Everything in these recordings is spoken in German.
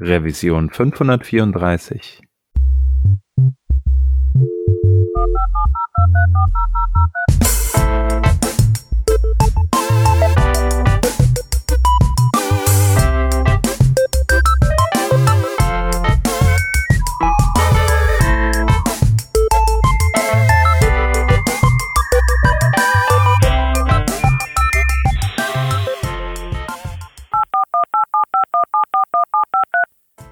Revision 534.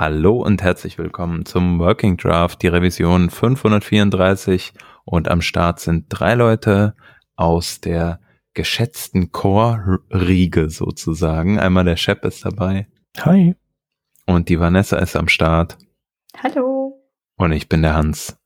Hallo und herzlich willkommen zum Working Draft, die Revision 534 und am Start sind drei Leute aus der geschätzten Core-Riege sozusagen. Einmal der Shep ist dabei. Hi. Und die Vanessa ist am Start. Hallo. Und ich bin der Hans.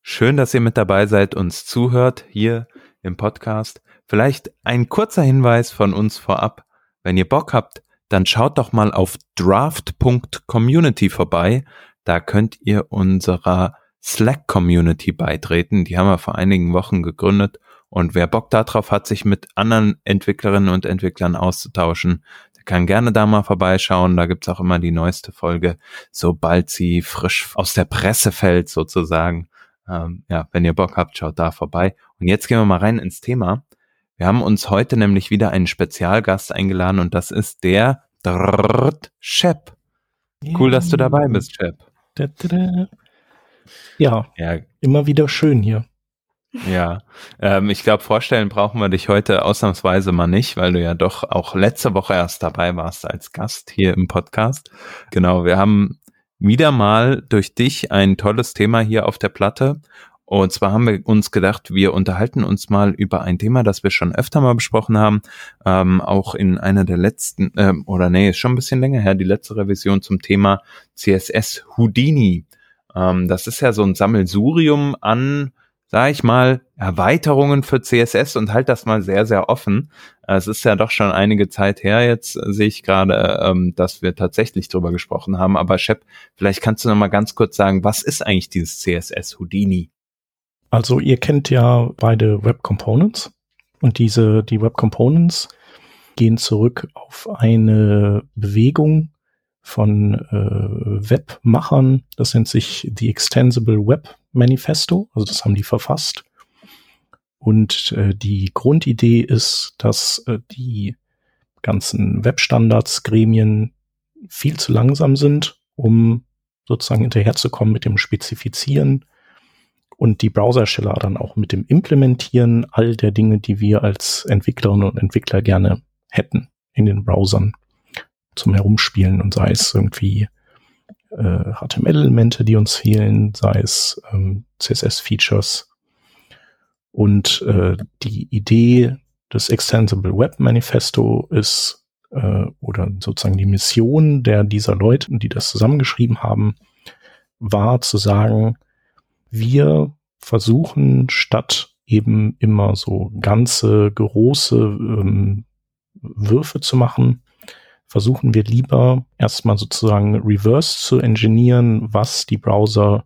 Schön, dass ihr mit dabei seid, uns zuhört hier im Podcast. Vielleicht ein kurzer Hinweis von uns vorab. Wenn ihr Bock habt, dann schaut doch mal auf draft.community vorbei. Da könnt ihr unserer Slack-Community beitreten. Die haben wir vor einigen Wochen gegründet. Und wer Bock darauf hat, sich mit anderen Entwicklerinnen und Entwicklern auszutauschen, der kann gerne da mal vorbeischauen. Da gibt's auch immer die neueste Folge, sobald sie frisch aus der Presse fällt, sozusagen. Ähm, ja, wenn ihr Bock habt, schaut da vorbei. Und jetzt gehen wir mal rein ins Thema. Wir haben uns heute nämlich wieder einen Spezialgast eingeladen und das ist der Shep. Cool, dass du dabei bist, Shep. Ja, ja, immer wieder schön hier. Ja, ähm, ich glaube, vorstellen brauchen wir dich heute ausnahmsweise mal nicht, weil du ja doch auch letzte Woche erst dabei warst als Gast hier im Podcast. Genau, wir haben wieder mal durch dich ein tolles Thema hier auf der Platte und zwar haben wir uns gedacht, wir unterhalten uns mal über ein Thema, das wir schon öfter mal besprochen haben, ähm, auch in einer der letzten, ähm, oder nee, ist schon ein bisschen länger her, die letzte Revision zum Thema CSS Houdini. Ähm, das ist ja so ein Sammelsurium an, sag ich mal, Erweiterungen für CSS und halt das mal sehr, sehr offen. Es ist ja doch schon einige Zeit her jetzt, äh, sehe ich gerade, ähm, dass wir tatsächlich drüber gesprochen haben. Aber Shep, vielleicht kannst du noch mal ganz kurz sagen, was ist eigentlich dieses CSS Houdini? Also ihr kennt ja beide Web Components und diese, die Web Components gehen zurück auf eine Bewegung von äh, Webmachern. Das nennt sich The Extensible Web Manifesto. Also das haben die verfasst. Und äh, die Grundidee ist, dass äh, die ganzen Webstandards, Gremien viel zu langsam sind, um sozusagen hinterherzukommen mit dem Spezifizieren und die Browsersteller dann auch mit dem Implementieren all der Dinge, die wir als Entwicklerinnen und Entwickler gerne hätten in den Browsern zum Herumspielen und sei es irgendwie äh, HTML-Elemente, die uns fehlen, sei es ähm, CSS-Features. Und äh, die Idee des Extensible Web Manifesto ist, äh, oder sozusagen die Mission der dieser Leute, die das zusammengeschrieben haben, war zu sagen, wir versuchen statt eben immer so ganze große ähm, Würfe zu machen, versuchen wir lieber erstmal sozusagen reverse zu engineeren, was die Browser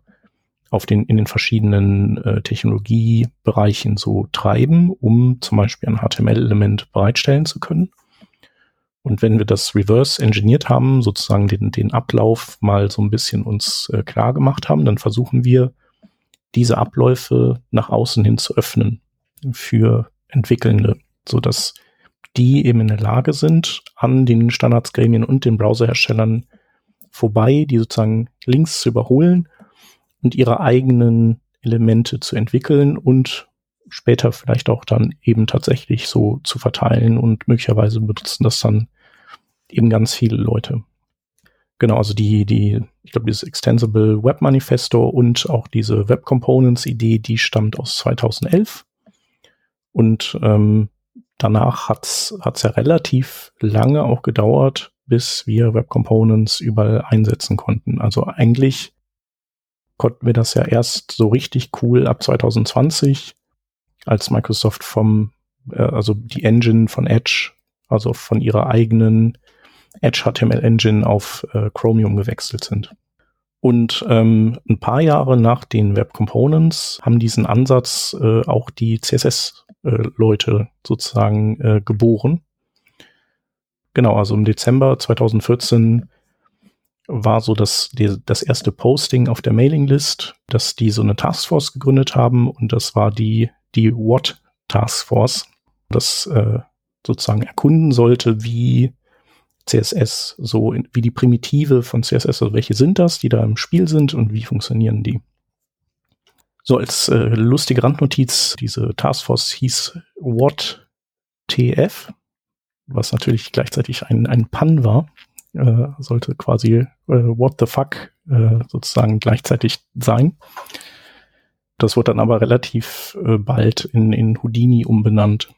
auf den, in den verschiedenen äh, Technologiebereichen so treiben, um zum Beispiel ein HTML-Element bereitstellen zu können. Und wenn wir das reverse engineert haben, sozusagen den, den Ablauf mal so ein bisschen uns äh, klar gemacht haben, dann versuchen wir diese Abläufe nach außen hin zu öffnen für Entwickelnde, so dass die eben in der Lage sind, an den Standardsgremien und den Browserherstellern vorbei, die sozusagen Links zu überholen und ihre eigenen Elemente zu entwickeln und später vielleicht auch dann eben tatsächlich so zu verteilen und möglicherweise benutzen das dann eben ganz viele Leute. Genau, also die, die, ich glaube, dieses Extensible Web Manifesto und auch diese Web Components Idee, die stammt aus 2011. Und ähm, danach hat's hat's ja relativ lange auch gedauert, bis wir Web Components überall einsetzen konnten. Also eigentlich konnten wir das ja erst so richtig cool ab 2020, als Microsoft vom, äh, also die Engine von Edge, also von ihrer eigenen Edge HTML Engine auf äh, Chromium gewechselt sind. Und ähm, ein paar Jahre nach den Web Components haben diesen Ansatz äh, auch die CSS-Leute äh, sozusagen äh, geboren. Genau, also im Dezember 2014 war so das, die, das erste Posting auf der Mailinglist, dass die so eine Taskforce gegründet haben und das war die, die What Taskforce, das äh, sozusagen erkunden sollte, wie CSS, so in, wie die Primitive von CSS, also welche sind das, die da im Spiel sind und wie funktionieren die. So als äh, lustige Randnotiz, diese Taskforce hieß WhatTF, was natürlich gleichzeitig ein, ein Pun war, äh, sollte quasi äh, What the fuck äh, sozusagen gleichzeitig sein. Das wurde dann aber relativ äh, bald in, in Houdini umbenannt.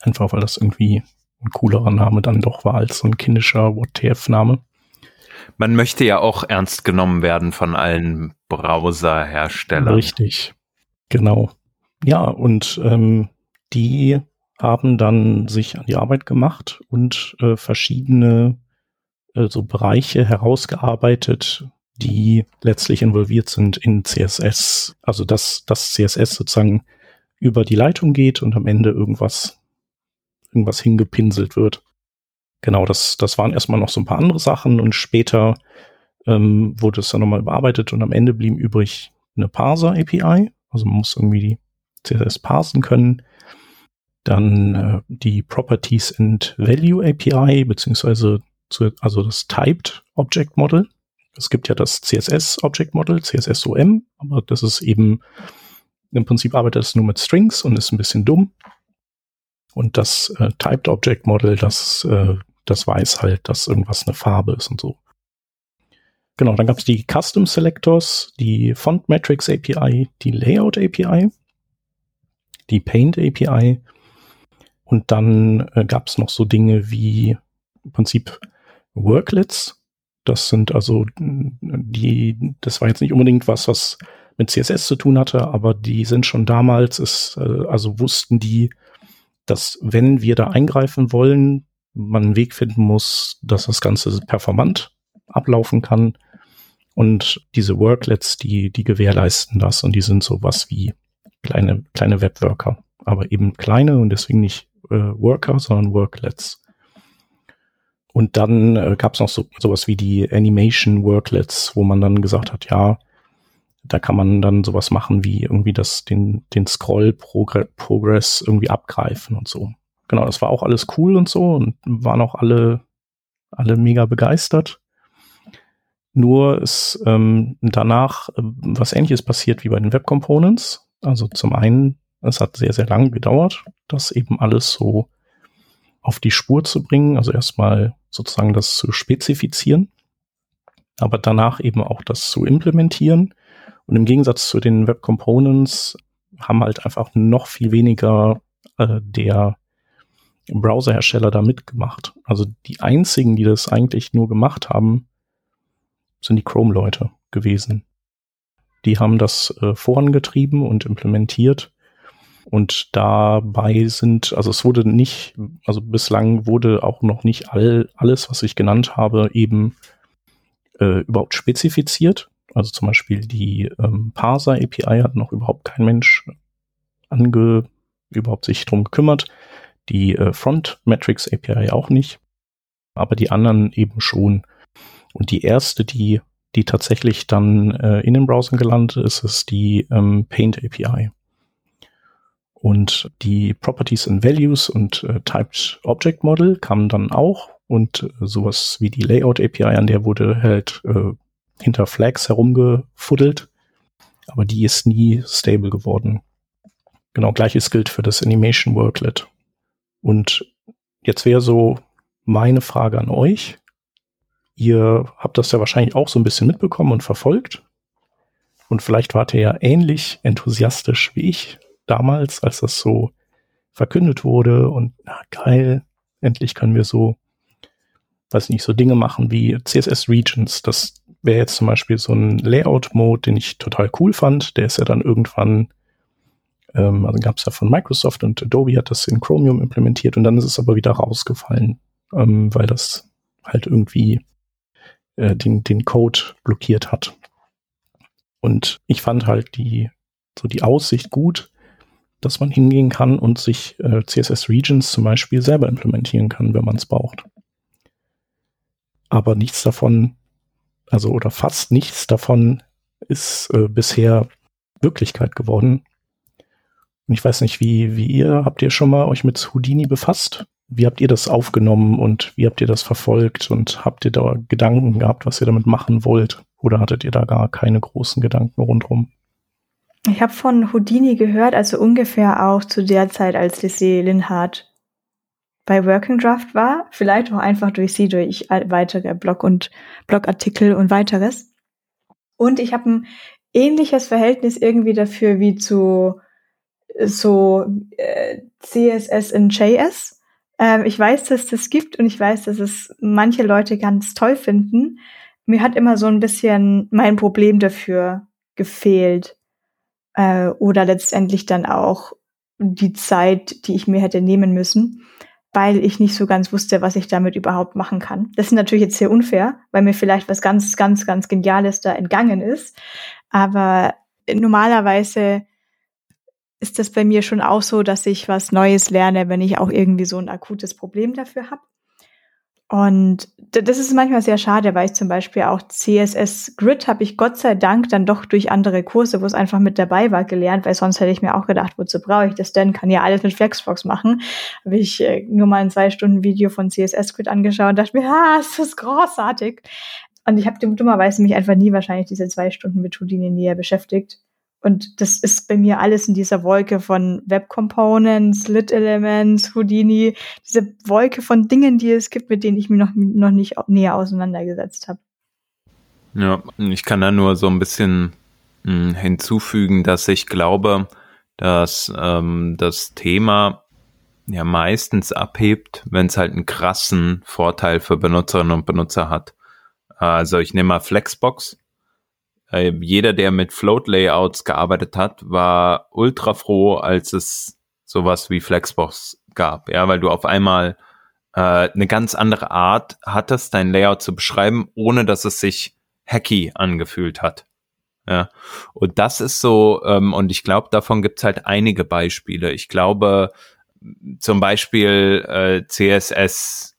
Einfach weil das irgendwie ein coolerer Name dann doch war als so ein kindischer WTF-Name. Man möchte ja auch ernst genommen werden von allen Browserherstellern. Richtig, genau. Ja, und ähm, die haben dann sich an die Arbeit gemacht und äh, verschiedene äh, so Bereiche herausgearbeitet, die letztlich involviert sind in CSS. Also dass das CSS sozusagen über die Leitung geht und am Ende irgendwas irgendwas hingepinselt wird. Genau, das, das waren erstmal noch so ein paar andere Sachen und später ähm, wurde es dann nochmal überarbeitet und am Ende blieb übrig eine Parser-API. Also man muss irgendwie die CSS parsen können. Dann äh, die Properties and Value API, beziehungsweise zu, also das Typed Object Model. Es gibt ja das CSS Object Model, CSSOM, aber das ist eben im Prinzip arbeitet es nur mit Strings und ist ein bisschen dumm. Und das äh, Typed Object Model, das, äh, das weiß halt, dass irgendwas eine Farbe ist und so. Genau, dann gab es die Custom Selectors, die Font Metrics API, die Layout API, die Paint API und dann äh, gab es noch so Dinge wie im Prinzip Worklets. Das sind also die, das war jetzt nicht unbedingt was, was mit CSS zu tun hatte, aber die sind schon damals, ist, äh, also wussten die, dass wenn wir da eingreifen wollen, man einen Weg finden muss, dass das Ganze performant ablaufen kann. Und diese Worklets, die, die gewährleisten das und die sind sowas wie kleine, kleine Webworker. Aber eben kleine und deswegen nicht äh, Worker, sondern Worklets. Und dann äh, gab es noch so, sowas wie die Animation Worklets, wo man dann gesagt hat, ja, da kann man dann sowas machen wie irgendwie das, den, den Scroll-Progress irgendwie abgreifen und so. Genau, das war auch alles cool und so und waren auch alle, alle mega begeistert. Nur ist ähm, danach äh, was ähnliches passiert wie bei den Web Components. Also zum einen, es hat sehr, sehr lange gedauert, das eben alles so auf die Spur zu bringen. Also erstmal sozusagen das zu spezifizieren, aber danach eben auch das zu implementieren und im Gegensatz zu den Web Components haben halt einfach noch viel weniger äh, der Browserhersteller da mitgemacht. Also die einzigen, die das eigentlich nur gemacht haben, sind die Chrome-Leute gewesen. Die haben das äh, vorangetrieben und implementiert. Und dabei sind, also es wurde nicht, also bislang wurde auch noch nicht all, alles, was ich genannt habe, eben äh, überhaupt spezifiziert. Also zum Beispiel die ähm, Parser API hat noch überhaupt kein Mensch ange, überhaupt sich drum gekümmert. Die äh, Front Metrics API auch nicht. Aber die anderen eben schon. Und die erste, die, die tatsächlich dann äh, in den Browsern gelandet ist, ist die ähm, Paint API. Und die Properties and Values und äh, Typed Object Model kamen dann auch und äh, sowas wie die Layout API, an der wurde halt äh, hinter Flags herumgefuddelt, aber die ist nie stable geworden. Genau, gleiches gilt für das Animation Worklet. Und jetzt wäre so meine Frage an euch. Ihr habt das ja wahrscheinlich auch so ein bisschen mitbekommen und verfolgt. Und vielleicht wart ihr ja ähnlich enthusiastisch wie ich damals, als das so verkündet wurde und na geil, endlich können wir so, weiß nicht, so Dinge machen wie CSS Regions. Das wäre jetzt zum Beispiel so ein Layout-Mode, den ich total cool fand. Der ist ja dann irgendwann, ähm, also gab es ja von Microsoft und Adobe hat das in Chromium implementiert und dann ist es aber wieder rausgefallen, ähm, weil das halt irgendwie äh, den, den Code blockiert hat. Und ich fand halt die, so die Aussicht gut, dass man hingehen kann und sich äh, CSS Regions zum Beispiel selber implementieren kann, wenn man es braucht. Aber nichts davon, also oder fast nichts davon ist äh, bisher Wirklichkeit geworden. Und ich weiß nicht, wie, wie ihr, habt ihr schon mal euch mit Houdini befasst? Wie habt ihr das aufgenommen und wie habt ihr das verfolgt und habt ihr da Gedanken gehabt, was ihr damit machen wollt? Oder hattet ihr da gar keine großen Gedanken rundherum? Ich habe von Houdini gehört, also ungefähr auch zu der Zeit, als Lissé Linhardt bei Working Draft war. Vielleicht auch einfach durch sie, durch weitere Blog- und Blogartikel und weiteres. Und ich habe ein ähnliches Verhältnis irgendwie dafür wie zu so äh, CSS in JS. Ähm, ich weiß, dass das gibt und ich weiß, dass es manche Leute ganz toll finden. Mir hat immer so ein bisschen mein Problem dafür gefehlt äh, oder letztendlich dann auch die Zeit, die ich mir hätte nehmen müssen, weil ich nicht so ganz wusste, was ich damit überhaupt machen kann. Das ist natürlich jetzt sehr unfair, weil mir vielleicht was ganz, ganz, ganz Geniales da entgangen ist. Aber normalerweise ist das bei mir schon auch so, dass ich was Neues lerne, wenn ich auch irgendwie so ein akutes Problem dafür habe. Und das ist manchmal sehr schade, weil ich zum Beispiel auch CSS Grid habe ich Gott sei Dank dann doch durch andere Kurse, wo es einfach mit dabei war, gelernt, weil sonst hätte ich mir auch gedacht, wozu brauche ich das denn? Kann ja alles mit Flexbox machen. Habe ich äh, nur mal ein zwei Stunden Video von CSS Grid angeschaut und dachte mir, ah, ist das großartig. Und ich habe dummerweise mich einfach nie wahrscheinlich diese zwei Stunden mit Houdini näher beschäftigt. Und das ist bei mir alles in dieser Wolke von Web Components, Lit Elements, Houdini, diese Wolke von Dingen, die es gibt, mit denen ich mich noch, noch nicht näher auseinandergesetzt habe. Ja, ich kann da nur so ein bisschen hm, hinzufügen, dass ich glaube, dass ähm, das Thema ja meistens abhebt, wenn es halt einen krassen Vorteil für Benutzerinnen und Benutzer hat. Also ich nehme mal Flexbox äh, jeder, der mit Float-Layouts gearbeitet hat, war ultra froh, als es sowas wie Flexbox gab. Ja, weil du auf einmal äh, eine ganz andere Art hattest, dein Layout zu beschreiben, ohne dass es sich hacky angefühlt hat. Ja, und das ist so, ähm, und ich glaube, davon gibt's halt einige Beispiele. Ich glaube, zum Beispiel äh, CSS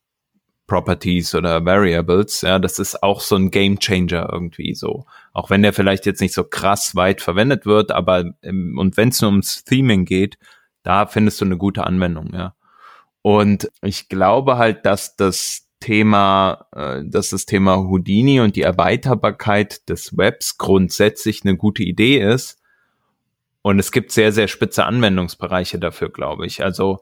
Properties oder Variables, ja, das ist auch so ein Game Changer irgendwie so. Auch wenn der vielleicht jetzt nicht so krass weit verwendet wird, aber und wenn es nur ums Theming geht, da findest du eine gute Anwendung, ja. Und ich glaube halt, dass das Thema, äh, dass das Thema Houdini und die Erweiterbarkeit des Webs grundsätzlich eine gute Idee ist. Und es gibt sehr, sehr spitze Anwendungsbereiche dafür, glaube ich. Also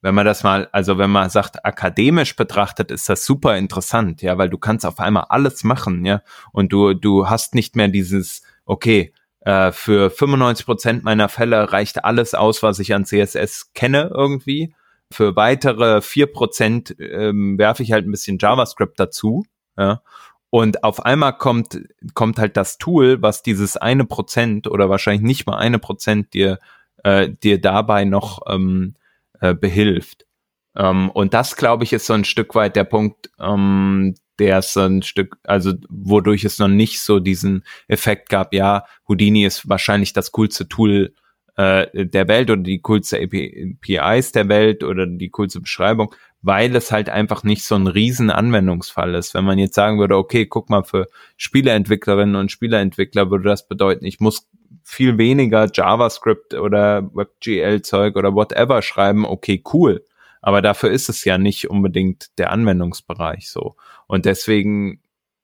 wenn man das mal, also wenn man sagt, akademisch betrachtet, ist das super interessant, ja, weil du kannst auf einmal alles machen, ja, und du, du hast nicht mehr dieses, okay, äh, für 95 Prozent meiner Fälle reicht alles aus, was ich an CSS kenne irgendwie. Für weitere vier Prozent ähm, werfe ich halt ein bisschen JavaScript dazu, ja. Und auf einmal kommt, kommt halt das Tool, was dieses eine Prozent oder wahrscheinlich nicht mal eine Prozent dir, äh, dir dabei noch ähm, äh, behilft. Ähm, und das, glaube ich, ist so ein Stück weit der Punkt, ähm, der ist so ein Stück, also wodurch es noch nicht so diesen Effekt gab, ja, Houdini ist wahrscheinlich das coolste Tool äh, der Welt oder die coolste APIs der Welt oder die coolste Beschreibung, weil es halt einfach nicht so ein riesen Anwendungsfall ist. Wenn man jetzt sagen würde, okay, guck mal, für Spieleentwicklerinnen und Spieleentwickler würde das bedeuten, ich muss viel weniger JavaScript oder WebGL-Zeug oder whatever schreiben, okay, cool. Aber dafür ist es ja nicht unbedingt der Anwendungsbereich so. Und deswegen,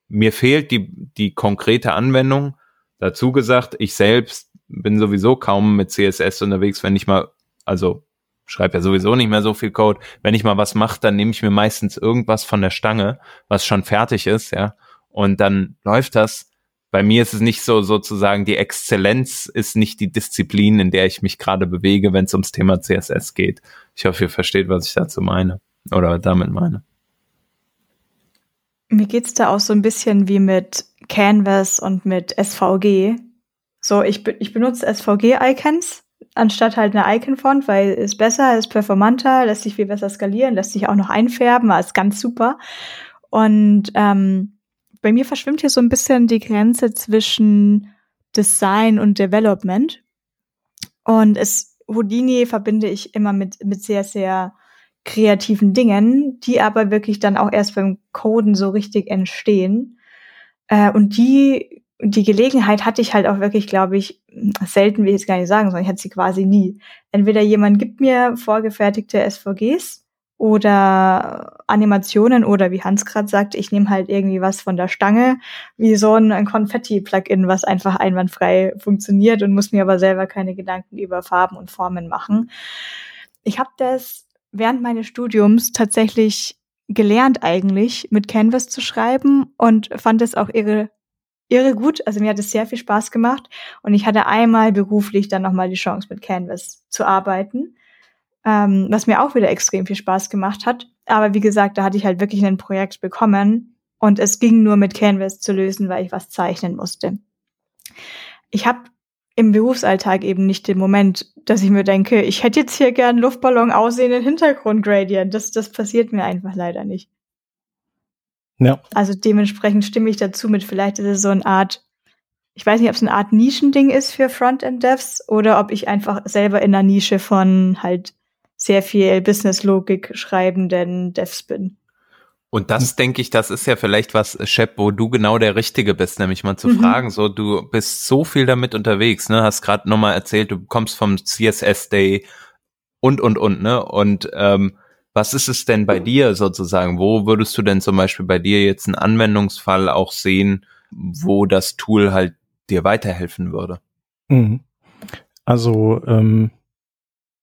mir fehlt die, die konkrete Anwendung. Dazu gesagt, ich selbst bin sowieso kaum mit CSS unterwegs, wenn ich mal, also schreibe ja sowieso nicht mehr so viel Code. Wenn ich mal was mache, dann nehme ich mir meistens irgendwas von der Stange, was schon fertig ist, ja. Und dann läuft das bei mir ist es nicht so sozusagen, die Exzellenz ist nicht die Disziplin, in der ich mich gerade bewege, wenn es ums Thema CSS geht. Ich hoffe, ihr versteht, was ich dazu meine oder damit meine. Mir geht's da auch so ein bisschen wie mit Canvas und mit SVG. So, ich, ich benutze SVG-Icons anstatt halt eine Icon-Font, weil ist besser, ist performanter, lässt sich viel besser skalieren, lässt sich auch noch einfärben, ist ganz super. Und ähm, bei mir verschwimmt hier so ein bisschen die Grenze zwischen Design und Development. Und es Houdini verbinde ich immer mit, mit sehr, sehr kreativen Dingen, die aber wirklich dann auch erst beim Coden so richtig entstehen. Äh, und die, die Gelegenheit hatte ich halt auch wirklich, glaube ich, selten will ich jetzt gar nicht sagen, sondern ich hatte sie quasi nie. Entweder jemand gibt mir vorgefertigte SVGs oder Animationen oder wie Hans gerade sagt, ich nehme halt irgendwie was von der Stange, wie so ein Konfetti-Plugin, was einfach einwandfrei funktioniert und muss mir aber selber keine Gedanken über Farben und Formen machen. Ich habe das während meines Studiums tatsächlich gelernt eigentlich mit Canvas zu schreiben und fand es auch irre irre gut. Also mir hat es sehr viel Spaß gemacht und ich hatte einmal beruflich dann nochmal die Chance mit Canvas zu arbeiten, ähm, was mir auch wieder extrem viel Spaß gemacht hat. Aber wie gesagt, da hatte ich halt wirklich ein Projekt bekommen und es ging nur mit Canvas zu lösen, weil ich was zeichnen musste. Ich habe im Berufsalltag eben nicht den Moment, dass ich mir denke, ich hätte jetzt hier gern Luftballon aussehenden Hintergrundgradient. Das, das passiert mir einfach leider nicht. Ja. Also dementsprechend stimme ich dazu mit, vielleicht ist es so eine Art, ich weiß nicht, ob es eine Art Nischending ist für Frontend-Devs oder ob ich einfach selber in der Nische von halt sehr viel Business-Logik schreibenden Devs bin. Und das denke ich, das ist ja vielleicht was, Shep, wo du genau der Richtige bist, nämlich mal zu mhm. fragen, so du bist so viel damit unterwegs, ne, hast gerade nochmal erzählt, du kommst vom CSS Day und und und, ne, und ähm, was ist es denn bei dir sozusagen? Wo würdest du denn zum Beispiel bei dir jetzt einen Anwendungsfall auch sehen, wo das Tool halt dir weiterhelfen würde? Mhm. Also ähm,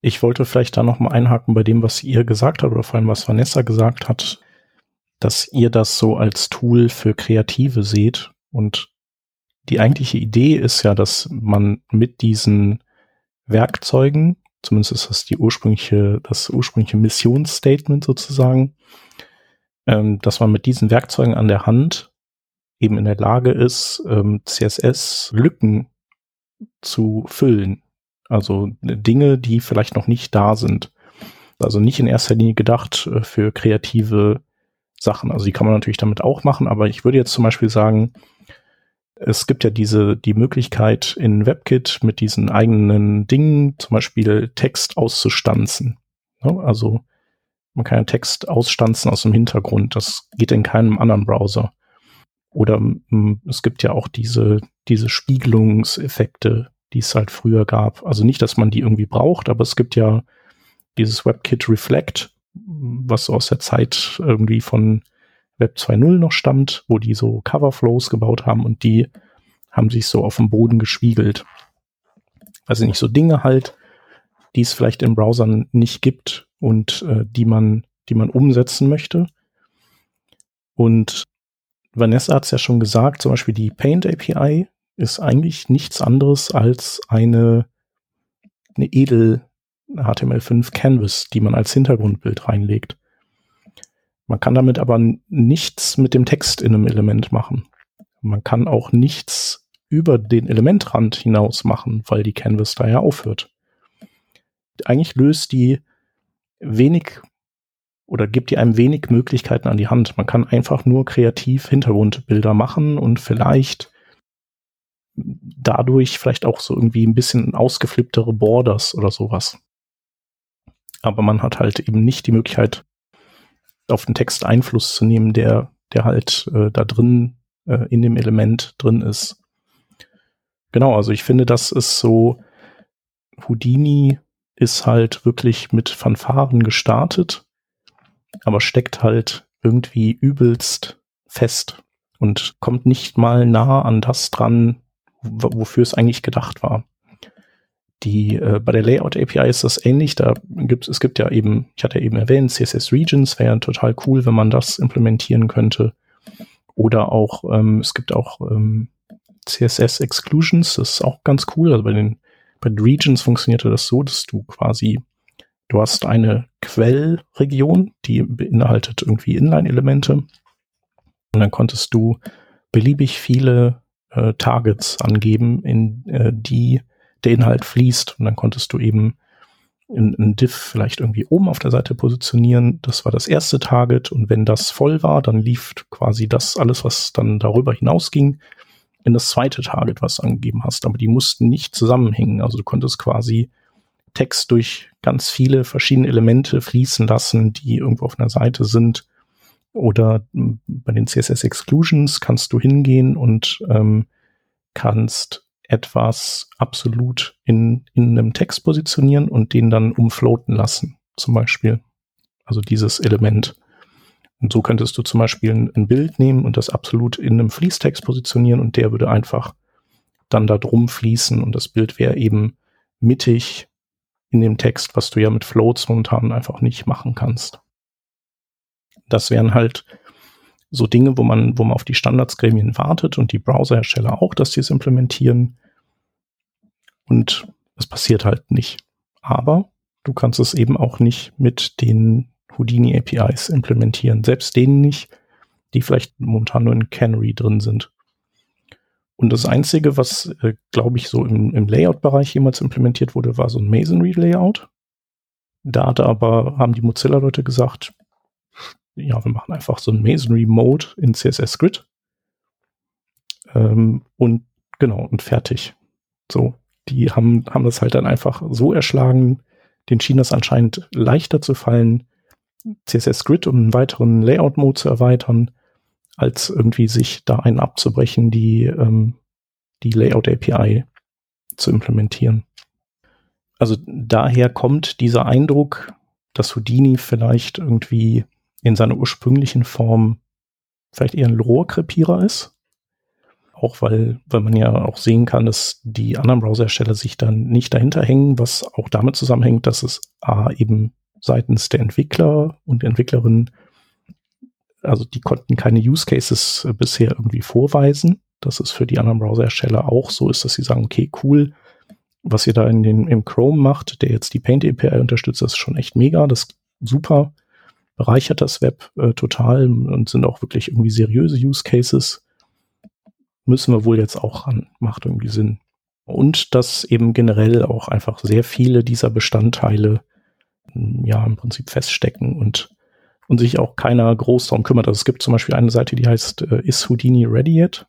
ich wollte vielleicht da noch mal einhaken bei dem, was ihr gesagt habt oder vor allem was Vanessa gesagt hat, dass ihr das so als Tool für Kreative seht und die eigentliche Idee ist ja, dass man mit diesen Werkzeugen Zumindest ist das die ursprüngliche, das ursprüngliche Missionsstatement sozusagen, ähm, dass man mit diesen Werkzeugen an der Hand eben in der Lage ist, ähm, CSS-Lücken zu füllen. Also Dinge, die vielleicht noch nicht da sind. Also nicht in erster Linie gedacht äh, für kreative Sachen. Also die kann man natürlich damit auch machen, aber ich würde jetzt zum Beispiel sagen, es gibt ja diese, die Möglichkeit in WebKit mit diesen eigenen Dingen, zum Beispiel Text auszustanzen. Also man kann ja Text ausstanzen aus dem Hintergrund. Das geht in keinem anderen Browser. Oder mm, es gibt ja auch diese, diese Spiegelungseffekte, die es halt früher gab. Also nicht, dass man die irgendwie braucht, aber es gibt ja dieses WebKit Reflect, was aus der Zeit irgendwie von Web 2.0 noch stammt, wo die so Coverflows gebaut haben und die haben sich so auf dem Boden gespiegelt. Also nicht so Dinge halt, die es vielleicht in Browsern nicht gibt und äh, die man, die man umsetzen möchte. Und Vanessa hat es ja schon gesagt, zum Beispiel die Paint API ist eigentlich nichts anderes als eine, eine edel HTML5 Canvas, die man als Hintergrundbild reinlegt. Man kann damit aber nichts mit dem Text in einem Element machen. Man kann auch nichts über den Elementrand hinaus machen, weil die Canvas da ja aufhört. Eigentlich löst die wenig oder gibt die einem wenig Möglichkeiten an die Hand. Man kann einfach nur kreativ Hintergrundbilder machen und vielleicht dadurch vielleicht auch so irgendwie ein bisschen ausgeflipptere Borders oder sowas. Aber man hat halt eben nicht die Möglichkeit, auf den Text Einfluss zu nehmen, der, der halt äh, da drin äh, in dem Element drin ist. Genau, also ich finde, das ist so, Houdini ist halt wirklich mit Fanfaren gestartet, aber steckt halt irgendwie übelst fest und kommt nicht mal nah an das dran, wofür es eigentlich gedacht war. Die, äh, bei der Layout API ist das ähnlich. Da gibt es gibt ja eben, ich hatte ja eben erwähnt, CSS Regions wäre total cool, wenn man das implementieren könnte. Oder auch, ähm, es gibt auch ähm, CSS Exclusions, das ist auch ganz cool. Also bei den, bei den Regions funktionierte das so, dass du quasi, du hast eine Quellregion, die beinhaltet irgendwie Inline-Elemente. Und dann konntest du beliebig viele äh, Targets angeben, in äh, die der Inhalt fließt. Und dann konntest du eben ein, Diff vielleicht irgendwie oben auf der Seite positionieren. Das war das erste Target. Und wenn das voll war, dann lief quasi das alles, was dann darüber hinausging, in das zweite Target, was du angegeben hast. Aber die mussten nicht zusammenhängen. Also du konntest quasi Text durch ganz viele verschiedene Elemente fließen lassen, die irgendwo auf einer Seite sind. Oder bei den CSS Exclusions kannst du hingehen und ähm, kannst etwas absolut in, in einem Text positionieren und den dann umfloaten lassen, zum Beispiel. Also dieses Element. Und so könntest du zum Beispiel ein, ein Bild nehmen und das absolut in einem Fließtext positionieren und der würde einfach dann da drum fließen und das Bild wäre eben mittig in dem Text, was du ja mit Floats momentan einfach nicht machen kannst. Das wären halt so Dinge, wo man, wo man auf die Standardsgremien wartet und die Browserhersteller auch, dass die es implementieren. Und es passiert halt nicht. Aber du kannst es eben auch nicht mit den Houdini APIs implementieren. Selbst denen nicht, die vielleicht momentan nur in Canary drin sind. Und das Einzige, was, äh, glaube ich, so im, im Layout-Bereich jemals implementiert wurde, war so ein Masonry-Layout. Da hatte aber, haben die Mozilla-Leute gesagt, ja, wir machen einfach so ein Masonry-Mode in CSS Grid. Ähm, und genau, und fertig. So, die haben, haben das halt dann einfach so erschlagen, den schien das anscheinend leichter zu fallen, CSS Grid um einen weiteren Layout-Mode zu erweitern, als irgendwie sich da einen abzubrechen, die, ähm, die Layout-API zu implementieren. Also daher kommt dieser Eindruck, dass Houdini vielleicht irgendwie in seiner ursprünglichen Form vielleicht eher ein Rohrkrepierer ist. Auch weil, weil man ja auch sehen kann, dass die anderen Browserhersteller sich dann nicht dahinter hängen, was auch damit zusammenhängt, dass es A eben seitens der Entwickler und Entwicklerinnen, also die konnten keine Use Cases äh, bisher irgendwie vorweisen, dass es für die anderen Browserhersteller auch so ist, dass sie sagen, okay, cool, was ihr da in den, im Chrome macht, der jetzt die Paint API unterstützt, das ist schon echt mega, das ist super bereichert das Web äh, total und sind auch wirklich irgendwie seriöse Use Cases. Müssen wir wohl jetzt auch ran. Macht irgendwie Sinn. Und dass eben generell auch einfach sehr viele dieser Bestandteile hm, ja im Prinzip feststecken und, und sich auch keiner groß darum kümmert. Also es gibt zum Beispiel eine Seite, die heißt äh, Is Houdini Ready Yet?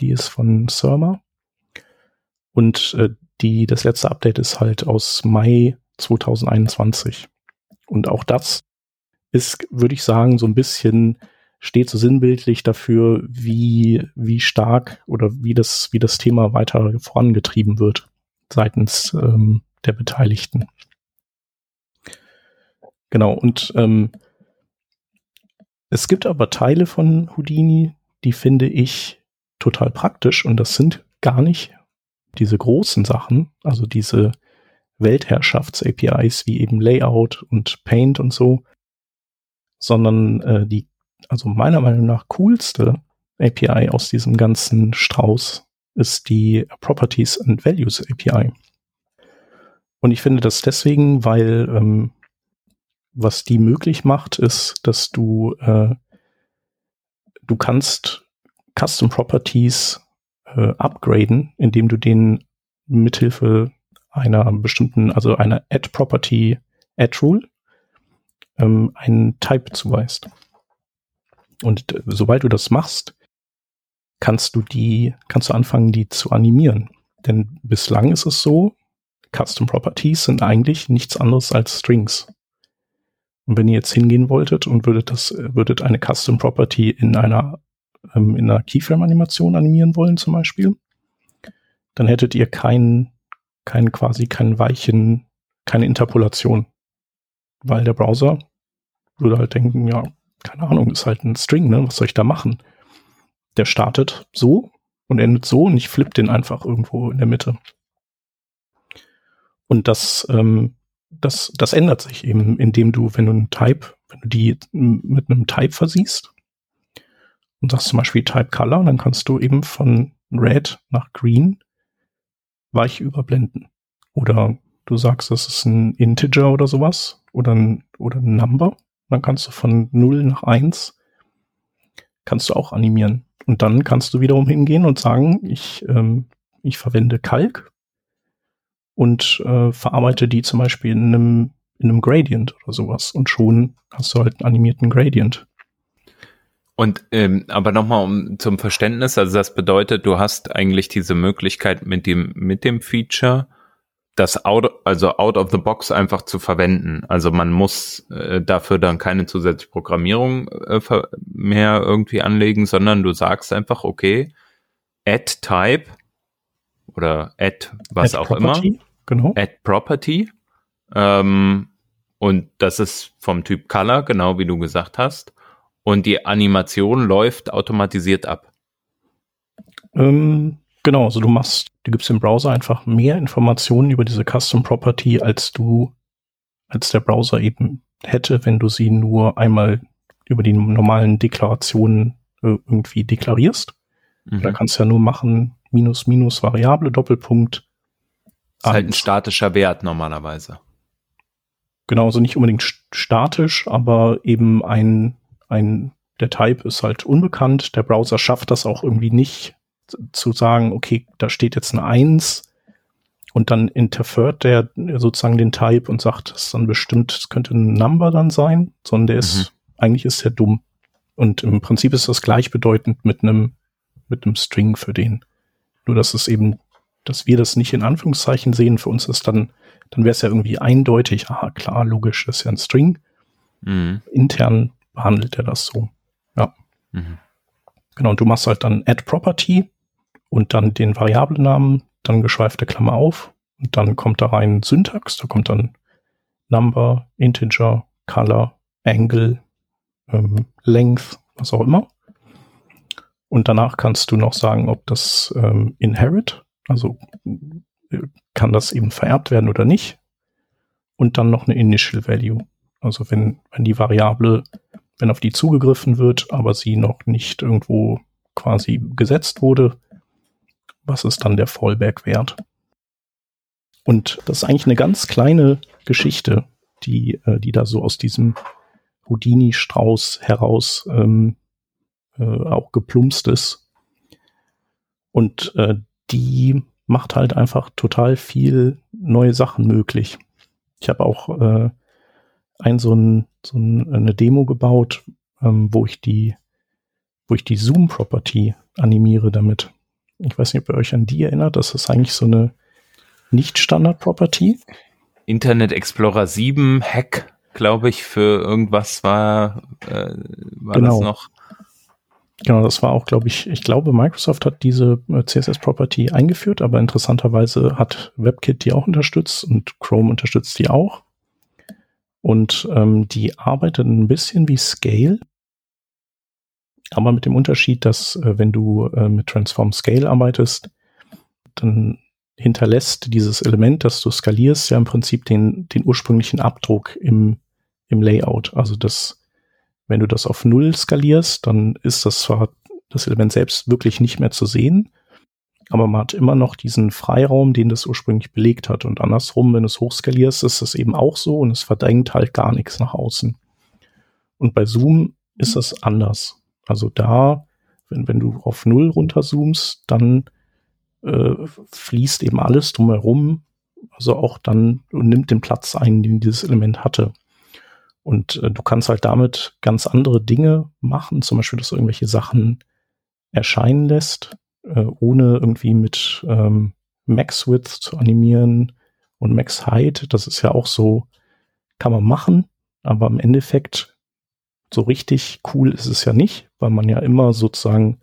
Die ist von Surma. Und äh, die, das letzte Update ist halt aus Mai 2021. Und auch das ist, würde ich sagen, so ein bisschen steht so sinnbildlich dafür, wie, wie stark oder wie das, wie das Thema weiter vorangetrieben wird seitens ähm, der Beteiligten. Genau, und ähm, es gibt aber Teile von Houdini, die finde ich total praktisch und das sind gar nicht diese großen Sachen, also diese Weltherrschafts-APIs wie eben Layout und Paint und so, sondern äh, die, also meiner Meinung nach coolste API aus diesem ganzen Strauß ist die Properties and Values API. Und ich finde das deswegen, weil ähm, was die möglich macht, ist, dass du äh, du kannst Custom Properties äh, upgraden, indem du den mithilfe einer bestimmten, also einer Add Property Add Rule ähm, einen Type zuweist. Und sobald du das machst, kannst du die, kannst du anfangen, die zu animieren. Denn bislang ist es so, Custom Properties sind eigentlich nichts anderes als Strings. Und wenn ihr jetzt hingehen wolltet und würdet das, würdet eine Custom Property in einer, ähm, in einer Keyframe-Animation animieren wollen, zum Beispiel, dann hättet ihr keinen, keinen quasi keinen weichen, keine Interpolation weil der Browser würde halt denken, ja, keine Ahnung, ist halt ein String, ne? Was soll ich da machen? Der startet so und endet so und ich flippe den einfach irgendwo in der Mitte. Und das, ähm, das, das ändert sich eben, indem du, wenn du einen Type, wenn du die mit einem Type versiehst und sagst zum Beispiel Type Color, dann kannst du eben von Red nach Green weich überblenden. Oder du sagst, das ist ein Integer oder sowas oder ein, oder ein Number. Dann kannst du von 0 nach 1 kannst du auch animieren. Und dann kannst du wiederum hingehen und sagen, ich, ähm, ich verwende Kalk und äh, verarbeite die zum Beispiel in einem, in einem Gradient oder sowas. Und schon hast du halt einen animierten Gradient. Und ähm, aber nochmal um zum Verständnis, also das bedeutet, du hast eigentlich diese Möglichkeit mit dem mit dem Feature, das out, also out of the box einfach zu verwenden. Also man muss äh, dafür dann keine zusätzliche Programmierung äh, mehr irgendwie anlegen, sondern du sagst einfach, okay, add type oder add was add auch property, immer, genau. add property. Ähm, und das ist vom Typ Color, genau wie du gesagt hast und die Animation läuft automatisiert ab. Ähm, genau, also du machst, du gibst dem Browser einfach mehr Informationen über diese Custom Property, als du, als der Browser eben hätte, wenn du sie nur einmal über die normalen Deklarationen äh, irgendwie deklarierst. Mhm. Da kannst du ja nur machen, minus, minus, Variable, Doppelpunkt. Ist halt ein statischer Wert normalerweise. Genau, also nicht unbedingt statisch, aber eben ein ein, der Type ist halt unbekannt. Der Browser schafft das auch irgendwie nicht zu sagen, okay, da steht jetzt eine 1 und dann interfert der sozusagen den Type und sagt, das ist dann bestimmt, es könnte ein Number dann sein, sondern der ist, mhm. eigentlich ist der dumm. Und im Prinzip ist das gleichbedeutend mit einem, mit einem String für den. Nur, dass es eben, dass wir das nicht in Anführungszeichen sehen, für uns ist dann, dann wäre es ja irgendwie eindeutig, aha, klar, logisch, das ist ja ein String. Mhm. Intern behandelt er das so. Ja. Mhm. Genau, und du machst halt dann Add Property und dann den Variablennamen, dann geschweifte Klammer auf und dann kommt da rein Syntax, da kommt dann Number, Integer, Color, Angle, ähm, Length, was auch immer. Und danach kannst du noch sagen, ob das ähm, inherit, also äh, kann das eben vererbt werden oder nicht. Und dann noch eine Initial Value. Also wenn, wenn die Variable wenn auf die zugegriffen wird, aber sie noch nicht irgendwo quasi gesetzt wurde, was ist dann der Fallback-Wert? Und das ist eigentlich eine ganz kleine Geschichte, die, äh, die da so aus diesem Houdini-Strauß heraus ähm, äh, auch geplumpst ist. Und äh, die macht halt einfach total viel neue Sachen möglich. Ich habe auch äh, ein so, ein, so ein, eine Demo gebaut, ähm, wo ich die, wo ich die Zoom-Property animiere damit. Ich weiß nicht, ob ihr euch an die erinnert. Das ist eigentlich so eine Nicht-Standard-Property. Internet Explorer 7 Hack, glaube ich, für irgendwas war, äh, war genau. das noch. Genau, das war auch, glaube ich, ich glaube, Microsoft hat diese äh, CSS-Property eingeführt, aber interessanterweise hat WebKit die auch unterstützt und Chrome unterstützt die auch. Und ähm, die arbeitet ein bisschen wie Scale, aber mit dem Unterschied, dass äh, wenn du äh, mit Transform Scale arbeitest, dann hinterlässt dieses Element, das du skalierst, ja im Prinzip den, den ursprünglichen Abdruck im, im Layout. Also das, wenn du das auf Null skalierst, dann ist das zwar das Element selbst wirklich nicht mehr zu sehen, aber man hat immer noch diesen Freiraum, den das ursprünglich belegt hat. Und andersrum, wenn du es hochskalierst, ist es eben auch so und es verdrängt halt gar nichts nach außen. Und bei Zoom ist es anders. Also da, wenn, wenn du auf Null runterzoomst, dann äh, fließt eben alles drumherum, also auch dann nimmt den Platz ein, den dieses Element hatte. Und äh, du kannst halt damit ganz andere Dinge machen, zum Beispiel, dass du irgendwelche Sachen erscheinen lässt, äh, ohne irgendwie mit ähm, Max Width zu animieren und Max Height. Das ist ja auch so, kann man machen, aber im Endeffekt so richtig cool ist es ja nicht, weil man ja immer sozusagen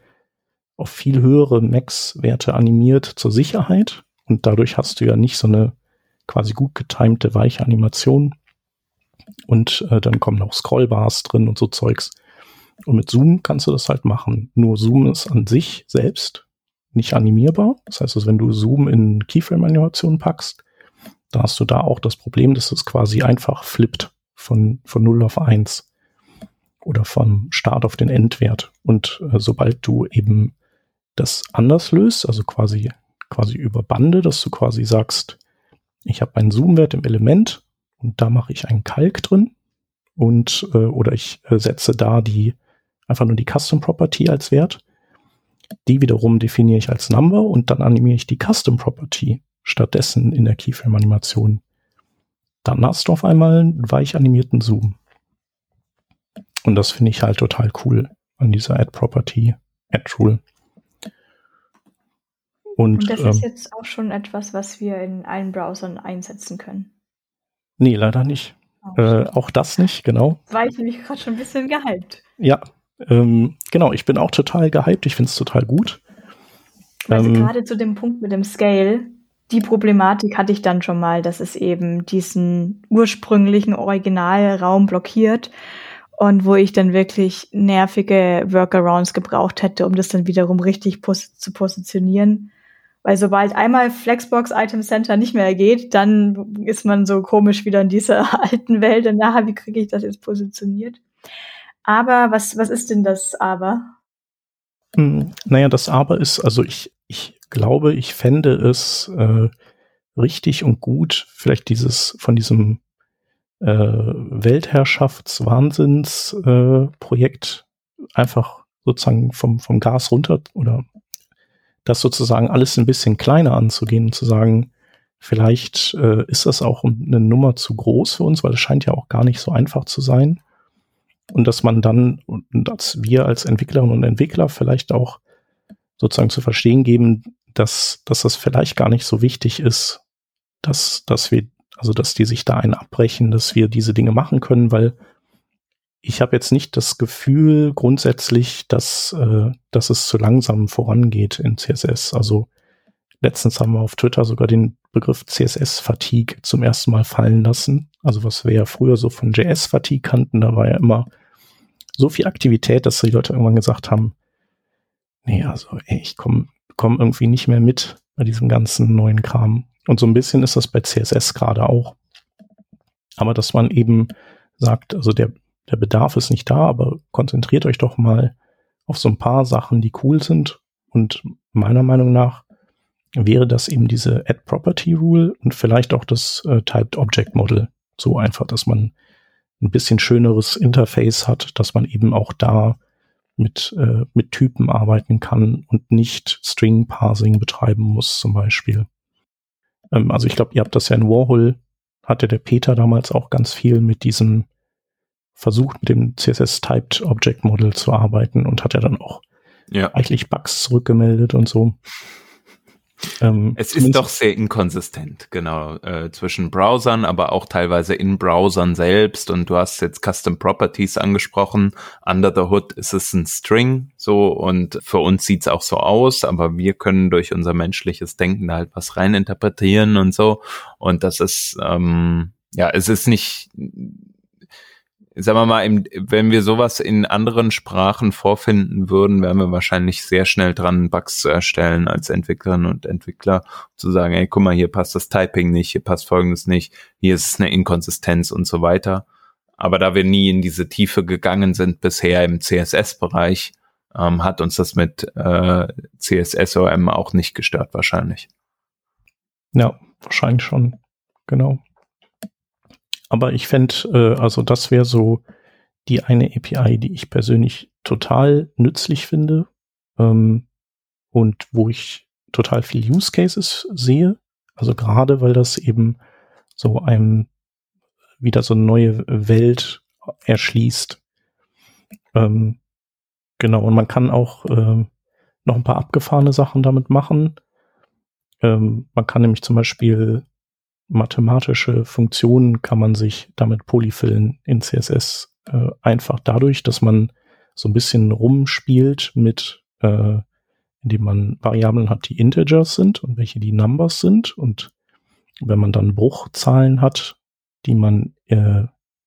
auf viel höhere Max-Werte animiert zur Sicherheit und dadurch hast du ja nicht so eine quasi gut getimte weiche Animation und äh, dann kommen noch Scrollbars drin und so Zeugs. Und mit Zoom kannst du das halt machen. Nur Zoom ist an sich selbst nicht animierbar. Das heißt, also, wenn du Zoom in Keyframe-Animationen packst, dann hast du da auch das Problem, dass es quasi einfach flippt von, von 0 auf 1 oder vom Start auf den Endwert. Und äh, sobald du eben das anders löst, also quasi, quasi über Bande, dass du quasi sagst, ich habe einen Zoom-Wert im Element und da mache ich einen Kalk drin und äh, oder ich äh, setze da die einfach nur die Custom Property als Wert. Die wiederum definiere ich als Number und dann animiere ich die Custom Property stattdessen in der Keyframe Animation. Dann hast du auf einmal einen weich animierten Zoom. Und das finde ich halt total cool an dieser Add Property, Add Rule. Und, und das ähm, ist jetzt auch schon etwas, was wir in allen Browsern einsetzen können. Nee, leider nicht. Oh, äh, auch das nicht, genau. Das war ich nämlich gerade schon ein bisschen gehypt. Ja, ähm, genau, ich bin auch total gehypt, ich finde es total gut. Also ähm, gerade zu dem Punkt mit dem Scale, die Problematik hatte ich dann schon mal, dass es eben diesen ursprünglichen Originalraum blockiert und wo ich dann wirklich nervige Workarounds gebraucht hätte, um das dann wiederum richtig pos zu positionieren. Weil sobald einmal Flexbox Item Center nicht mehr geht, dann ist man so komisch wieder in dieser alten Welt. Und nachher, wie kriege ich das jetzt positioniert? Aber was, was ist denn das Aber? Hm, naja, das Aber ist, also ich, ich glaube, ich fände es äh, richtig und gut, vielleicht dieses von diesem äh, Weltherrschaftswahnsinnsprojekt äh, einfach sozusagen vom, vom Gas runter oder das sozusagen alles ein bisschen kleiner anzugehen und zu sagen, vielleicht äh, ist das auch eine Nummer zu groß für uns, weil es scheint ja auch gar nicht so einfach zu sein. Und dass man dann, dass wir als Entwicklerinnen und Entwickler vielleicht auch sozusagen zu verstehen geben, dass, dass das vielleicht gar nicht so wichtig ist, dass, dass wir, also dass die sich da einen abbrechen, dass wir diese Dinge machen können, weil ich habe jetzt nicht das Gefühl grundsätzlich, dass, äh, dass es zu langsam vorangeht in CSS. Also letztens haben wir auf Twitter sogar den Begriff CSS-Fatigue zum ersten Mal fallen lassen. Also was wir ja früher so von JS-Fatigue kannten, da war ja immer so viel Aktivität, dass die Leute irgendwann gesagt haben, nee, also ey, ich komme komm irgendwie nicht mehr mit bei diesem ganzen neuen Kram. Und so ein bisschen ist das bei CSS gerade auch. Aber dass man eben sagt, also der, der Bedarf ist nicht da, aber konzentriert euch doch mal auf so ein paar Sachen, die cool sind. Und meiner Meinung nach wäre das eben diese Add Property Rule und vielleicht auch das äh, Typed Object Model. So einfach, dass man ein bisschen schöneres Interface hat, dass man eben auch da mit, äh, mit Typen arbeiten kann und nicht String Parsing betreiben muss zum Beispiel. Ähm, also ich glaube, ihr habt das ja in Warhol, hatte der Peter damals auch ganz viel mit diesem versucht, mit dem CSS-Typed Object Model zu arbeiten und hat ja dann auch ja. eigentlich Bugs zurückgemeldet und so. Ähm, es ist doch sehr inkonsistent, genau, äh, zwischen Browsern, aber auch teilweise in Browsern selbst. Und du hast jetzt Custom Properties angesprochen. Under the Hood ist es ein String, so und für uns sieht's auch so aus, aber wir können durch unser menschliches Denken da halt was reininterpretieren und so. Und das ist ähm, ja, es ist nicht sagen wir mal, wenn wir sowas in anderen Sprachen vorfinden würden, wären wir wahrscheinlich sehr schnell dran, Bugs zu erstellen als Entwicklerinnen und Entwickler, zu sagen, ey, guck mal, hier passt das Typing nicht, hier passt Folgendes nicht, hier ist eine Inkonsistenz und so weiter. Aber da wir nie in diese Tiefe gegangen sind bisher im CSS-Bereich, ähm, hat uns das mit äh, CSSOM auch nicht gestört wahrscheinlich. Ja, wahrscheinlich schon. Genau. Aber ich fände, äh, also das wäre so die eine API, die ich persönlich total nützlich finde ähm, und wo ich total viel Use Cases sehe. Also gerade weil das eben so einem wieder so eine neue Welt erschließt. Ähm, genau, und man kann auch ähm, noch ein paar abgefahrene Sachen damit machen. Ähm, man kann nämlich zum Beispiel mathematische Funktionen kann man sich damit polyfillen in CSS äh, einfach dadurch, dass man so ein bisschen rumspielt mit, äh, indem man Variablen hat, die Integers sind und welche die Numbers sind. Und wenn man dann Bruchzahlen hat, die man, äh,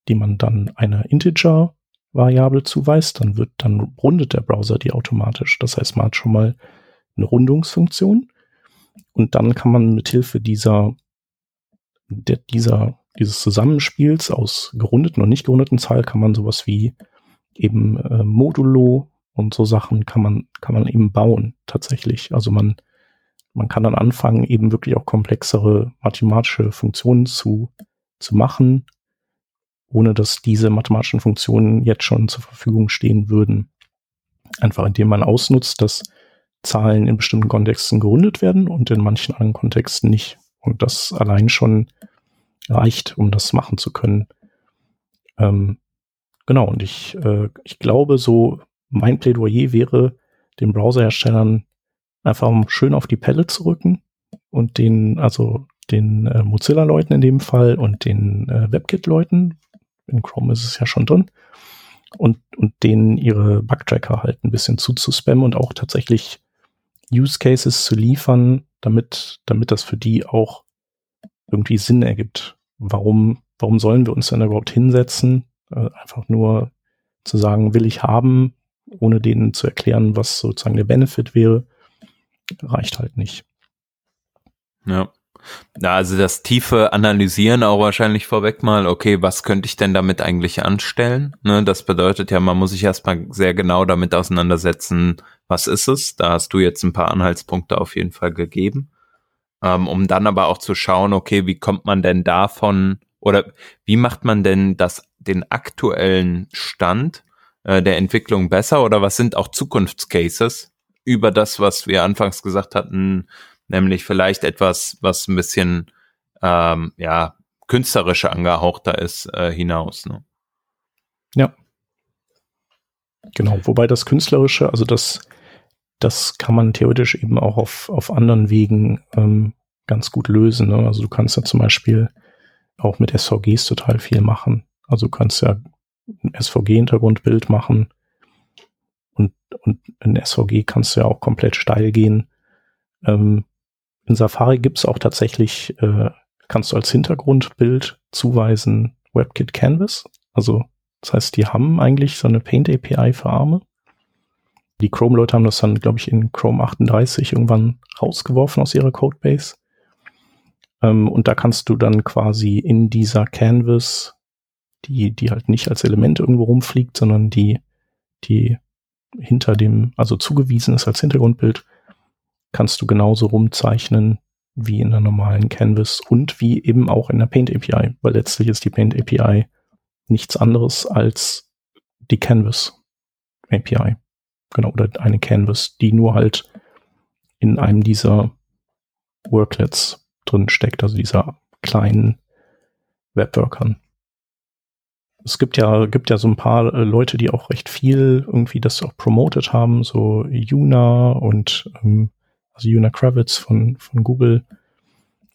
die man dann einer Integer-Variable zuweist, dann wird, dann rundet der Browser die automatisch. Das heißt, man hat schon mal eine Rundungsfunktion. Und dann kann man mithilfe dieser der, dieser, dieses Zusammenspiels aus gerundeten und nicht gerundeten Zahl kann man sowas wie eben äh, Modulo und so Sachen kann man, kann man eben bauen, tatsächlich. Also man, man kann dann anfangen, eben wirklich auch komplexere mathematische Funktionen zu, zu machen, ohne dass diese mathematischen Funktionen jetzt schon zur Verfügung stehen würden. Einfach indem man ausnutzt, dass Zahlen in bestimmten Kontexten gerundet werden und in manchen anderen Kontexten nicht. Und das allein schon reicht, um das machen zu können. Ähm, genau, und ich, äh, ich glaube, so mein Plädoyer wäre, den Browserherstellern einfach schön auf die Pelle zu rücken und den, also den äh, Mozilla-Leuten in dem Fall und den äh, WebKit-Leuten, in Chrome ist es ja schon drin, und, und denen ihre Bugtracker halt ein bisschen zuzuspammen und auch tatsächlich Use Cases zu liefern, damit, damit das für die auch irgendwie Sinn ergibt. Warum, warum sollen wir uns denn überhaupt hinsetzen? Äh, einfach nur zu sagen, will ich haben, ohne denen zu erklären, was sozusagen der Benefit wäre, reicht halt nicht. Ja. Ja, also das tiefe Analysieren auch wahrscheinlich vorweg mal, okay, was könnte ich denn damit eigentlich anstellen? Ne, das bedeutet ja, man muss sich erstmal sehr genau damit auseinandersetzen, was ist es? Da hast du jetzt ein paar Anhaltspunkte auf jeden Fall gegeben. Ähm, um dann aber auch zu schauen, okay, wie kommt man denn davon oder wie macht man denn das, den aktuellen Stand äh, der Entwicklung besser oder was sind auch Zukunftscases über das, was wir anfangs gesagt hatten, nämlich vielleicht etwas, was ein bisschen ähm, ja künstlerischer angehauchter ist, äh, hinaus. Ne? Ja. Genau, wobei das Künstlerische, also das, das kann man theoretisch eben auch auf, auf anderen Wegen ähm, ganz gut lösen. Ne? Also du kannst ja zum Beispiel auch mit SVGs total viel machen. Also du kannst ja ein SVG-Hintergrundbild machen und, und in SVG kannst du ja auch komplett steil gehen. Ähm, in Safari gibt's auch tatsächlich, äh, kannst du als Hintergrundbild zuweisen WebKit Canvas. Also das heißt, die haben eigentlich so eine Paint API für Arme. Die Chrome-Leute haben das dann, glaube ich, in Chrome 38 irgendwann rausgeworfen aus ihrer Codebase. Ähm, und da kannst du dann quasi in dieser Canvas, die, die halt nicht als Element irgendwo rumfliegt, sondern die, die hinter dem, also zugewiesen ist als Hintergrundbild, kannst du genauso rumzeichnen wie in der normalen Canvas und wie eben auch in der Paint API, weil letztlich ist die Paint API nichts anderes als die Canvas API. Genau, oder eine Canvas, die nur halt in einem dieser Worklets drin steckt, also dieser kleinen Webworkern. Es gibt ja, gibt ja so ein paar äh, Leute, die auch recht viel irgendwie das auch promoted haben, so Yuna und ähm, also Una Kravitz von, von Google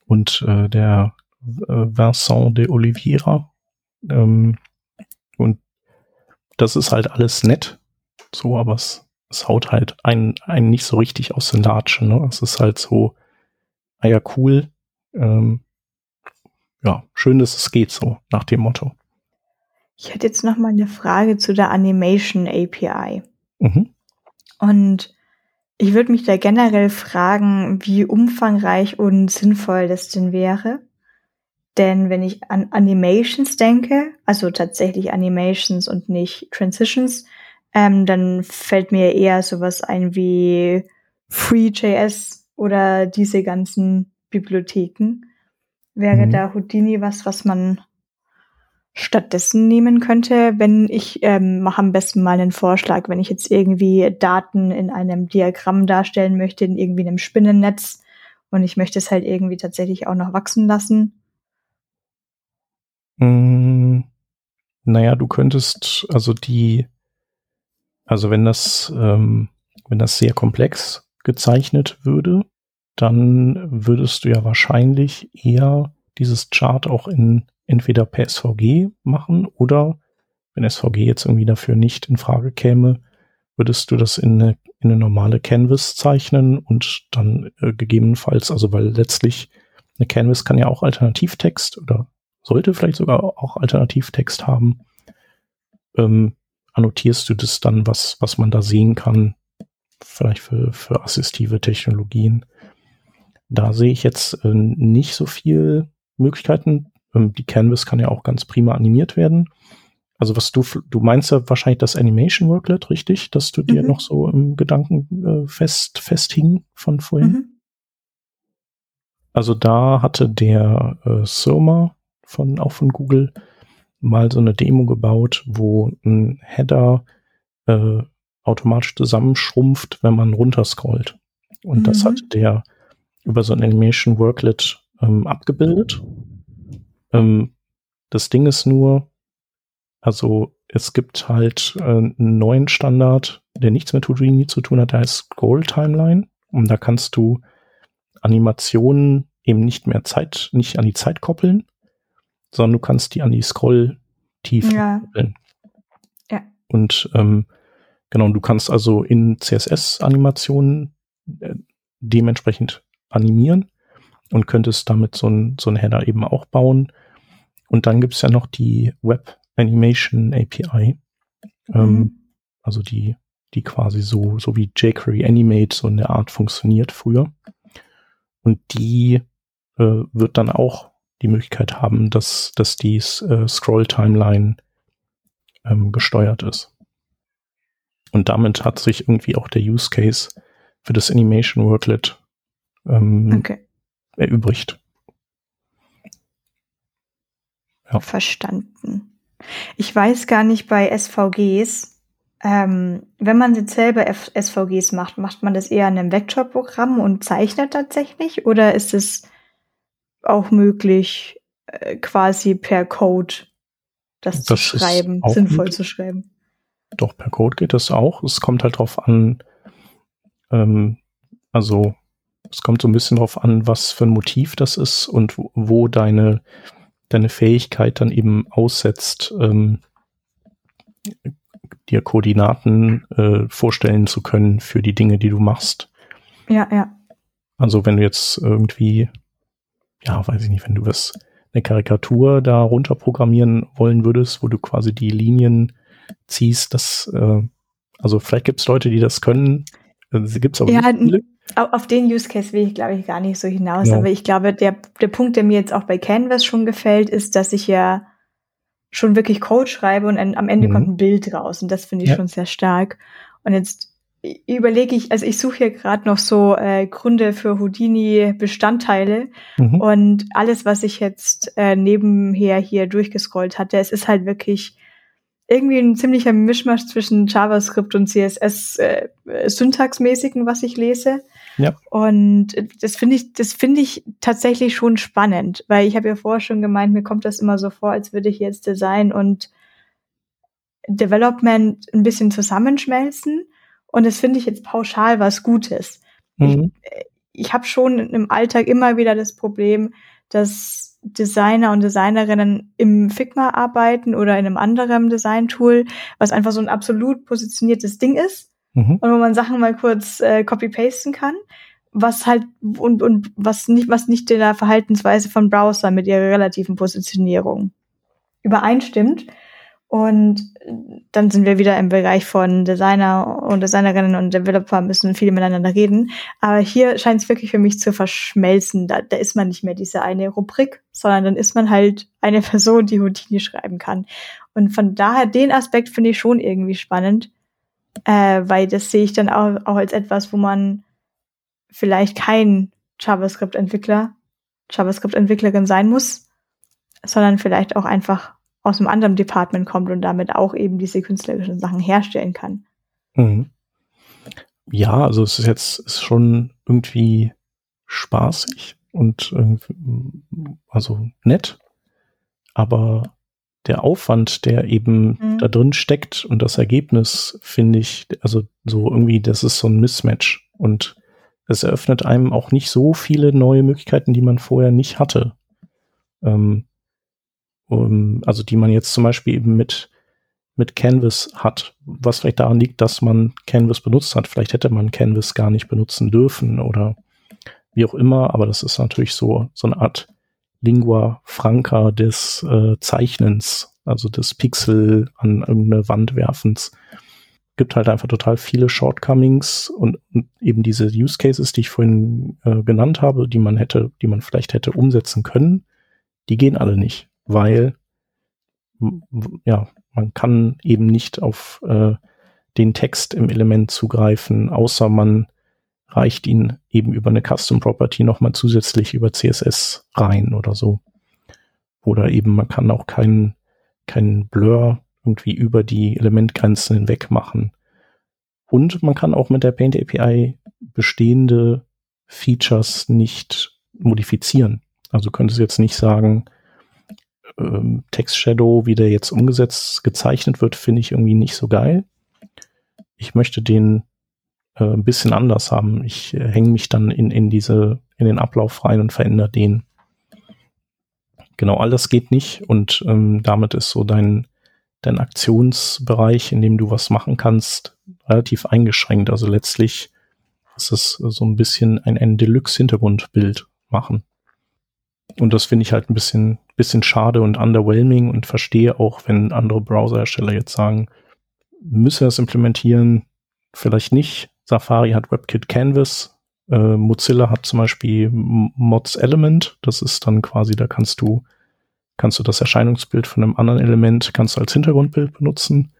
und äh, der äh, Vincent de Oliveira. Ähm, und das ist halt alles nett, so, aber es, es haut halt einen, einen nicht so richtig aus den Latschen. Ne? Es ist halt so, ah ja, cool. Ähm, ja, schön, dass es geht, so nach dem Motto. Ich hätte jetzt noch mal eine Frage zu der Animation API. Mhm. Und ich würde mich da generell fragen, wie umfangreich und sinnvoll das denn wäre. Denn wenn ich an Animations denke, also tatsächlich Animations und nicht Transitions, ähm, dann fällt mir eher sowas ein wie Free.js oder diese ganzen Bibliotheken. Wäre mhm. da Houdini was, was man stattdessen nehmen könnte, wenn ich ähm, mache am besten mal einen Vorschlag, wenn ich jetzt irgendwie Daten in einem Diagramm darstellen möchte, in irgendwie einem Spinnennetz und ich möchte es halt irgendwie tatsächlich auch noch wachsen lassen. Mm, naja, du könntest also die, also wenn das, ähm, wenn das sehr komplex gezeichnet würde, dann würdest du ja wahrscheinlich eher dieses Chart auch in entweder per SVG machen oder wenn SVG jetzt irgendwie dafür nicht in Frage käme, würdest du das in eine, in eine normale Canvas zeichnen und dann äh, gegebenenfalls, also weil letztlich eine Canvas kann ja auch Alternativtext oder sollte vielleicht sogar auch Alternativtext haben, ähm, annotierst du das dann, was, was man da sehen kann, vielleicht für, für assistive Technologien. Da sehe ich jetzt äh, nicht so viel Möglichkeiten. Ähm, die Canvas kann ja auch ganz prima animiert werden. Also was du, du meinst ja wahrscheinlich das Animation Worklet, richtig? Dass du dir mhm. noch so im Gedanken äh, fest, festhing von vorhin. Mhm. Also da hatte der äh, Soma von, auch von Google mal so eine Demo gebaut, wo ein Header äh, automatisch zusammenschrumpft, wenn man runterscrollt. Und mhm. das hat der über so ein Animation Worklet ähm, abgebildet. Ähm, das Ding ist nur, also es gibt halt äh, einen neuen Standard, der nichts mit Houdini zu tun hat, der heißt Scroll Timeline. Und da kannst du Animationen eben nicht mehr Zeit, nicht an die Zeit koppeln, sondern du kannst die an die Scroll-Tiefe ja. koppeln. Ja. Und ähm, genau, du kannst also in CSS-Animationen äh, dementsprechend animieren und könntest damit so ein, so ein Header eben auch bauen. Und dann gibt's ja noch die Web Animation API. Ähm, mhm. also die, die quasi so, so wie jQuery Animate so in der Art funktioniert früher. Und die äh, wird dann auch die Möglichkeit haben, dass, dass die äh, Scroll-Timeline ähm, gesteuert ist. Und damit hat sich irgendwie auch der Use Case für das Animation Worklet ähm, okay. erübrigt. Ja. Verstanden. Ich weiß gar nicht bei SVGs, ähm, wenn man jetzt selber F SVGs macht, macht man das eher in einem Vektorprogramm und zeichnet tatsächlich? Oder ist es auch möglich, äh, quasi per Code das, das zu schreiben, sinnvoll mit. zu schreiben? Doch, per Code geht das auch. Es kommt halt drauf an, ähm, also es kommt so ein bisschen drauf an, was für ein Motiv das ist und wo, wo deine, deine Fähigkeit dann eben aussetzt, ähm, dir Koordinaten äh, vorstellen zu können für die Dinge, die du machst. Ja, ja. Also wenn du jetzt irgendwie, ja, weiß ich nicht, wenn du was eine Karikatur da runterprogrammieren wollen würdest, wo du quasi die Linien ziehst, das, äh, also vielleicht gibt es Leute, die das können, gibt es aber ja, nicht viele. Auf den Use Case will ich, glaube ich, gar nicht so hinaus. Ja. Aber ich glaube, der, der Punkt, der mir jetzt auch bei Canvas schon gefällt, ist, dass ich ja schon wirklich Code schreibe und am Ende mhm. kommt ein Bild raus. Und das finde ich ja. schon sehr stark. Und jetzt überlege ich, also ich suche hier gerade noch so äh, Gründe für Houdini-Bestandteile mhm. und alles, was ich jetzt äh, nebenher hier durchgescrollt hatte, es ist halt wirklich irgendwie ein ziemlicher Mischmasch zwischen JavaScript und CSS äh, syntaxmäßigen, was ich lese. Ja. Und das finde ich, das finde ich tatsächlich schon spannend, weil ich habe ja vorher schon gemeint, mir kommt das immer so vor, als würde ich jetzt Design und Development ein bisschen zusammenschmelzen. Und das finde ich jetzt pauschal was Gutes. Mhm. Ich, ich habe schon im Alltag immer wieder das Problem, dass Designer und Designerinnen im Figma arbeiten oder in einem anderen Design-Tool, was einfach so ein absolut positioniertes Ding ist mhm. und wo man Sachen mal kurz äh, copy-pasten kann, was halt und, und was nicht, was nicht in der Verhaltensweise von Browser mit ihrer relativen Positionierung übereinstimmt. Und dann sind wir wieder im Bereich von Designer und Designerinnen und Developer müssen viel miteinander reden. Aber hier scheint es wirklich für mich zu verschmelzen. Da, da ist man nicht mehr diese eine Rubrik, sondern dann ist man halt eine Person, die Houdini schreiben kann. Und von daher, den Aspekt finde ich schon irgendwie spannend äh, weil das sehe ich dann auch, auch als etwas, wo man vielleicht kein JavaScript-Entwickler, JavaScript-Entwicklerin sein muss, sondern vielleicht auch einfach aus einem anderen Department kommt und damit auch eben diese künstlerischen Sachen herstellen kann. Mhm. Ja, also es ist jetzt ist schon irgendwie spaßig und also nett, aber der Aufwand, der eben mhm. da drin steckt und das Ergebnis, finde ich, also so irgendwie, das ist so ein Mismatch. Und es eröffnet einem auch nicht so viele neue Möglichkeiten, die man vorher nicht hatte. Ähm, um, also die man jetzt zum Beispiel eben mit, mit Canvas hat, was vielleicht daran liegt, dass man Canvas benutzt hat. Vielleicht hätte man Canvas gar nicht benutzen dürfen oder wie auch immer, aber das ist natürlich so, so eine Art Lingua Franca des äh, Zeichnens, also des Pixel an irgendeine Wand werfens. Gibt halt einfach total viele Shortcomings und, und eben diese Use Cases, die ich vorhin äh, genannt habe, die man hätte, die man vielleicht hätte umsetzen können, die gehen alle nicht, weil ja, man kann eben nicht auf äh, den Text im Element zugreifen, außer man reicht ihn eben über eine Custom Property nochmal zusätzlich über CSS rein oder so. Oder eben man kann auch keinen keinen Blur irgendwie über die Elementgrenzen hinweg machen. Und man kann auch mit der Paint API bestehende Features nicht modifizieren. Also könntest du jetzt nicht sagen, ähm, Text Shadow, wie der jetzt umgesetzt, gezeichnet wird, finde ich irgendwie nicht so geil. Ich möchte den äh, ein bisschen anders haben. Ich äh, hänge mich dann in, in diese, in den Ablauf rein und verändere den. Genau, all das geht nicht und ähm, damit ist so dein, dein Aktionsbereich, in dem du was machen kannst, relativ eingeschränkt. Also letztlich ist es so ein bisschen ein, ein Deluxe-Hintergrundbild machen. Und das finde ich halt ein bisschen, bisschen schade und underwhelming und verstehe auch, wenn andere Browserhersteller jetzt sagen, müssen wir es implementieren? Vielleicht nicht. Safari hat WebKit Canvas. Äh, Mozilla hat zum Beispiel Mods Element. Das ist dann quasi, da kannst du, kannst du das Erscheinungsbild von einem anderen Element, kannst du als Hintergrundbild benutzen.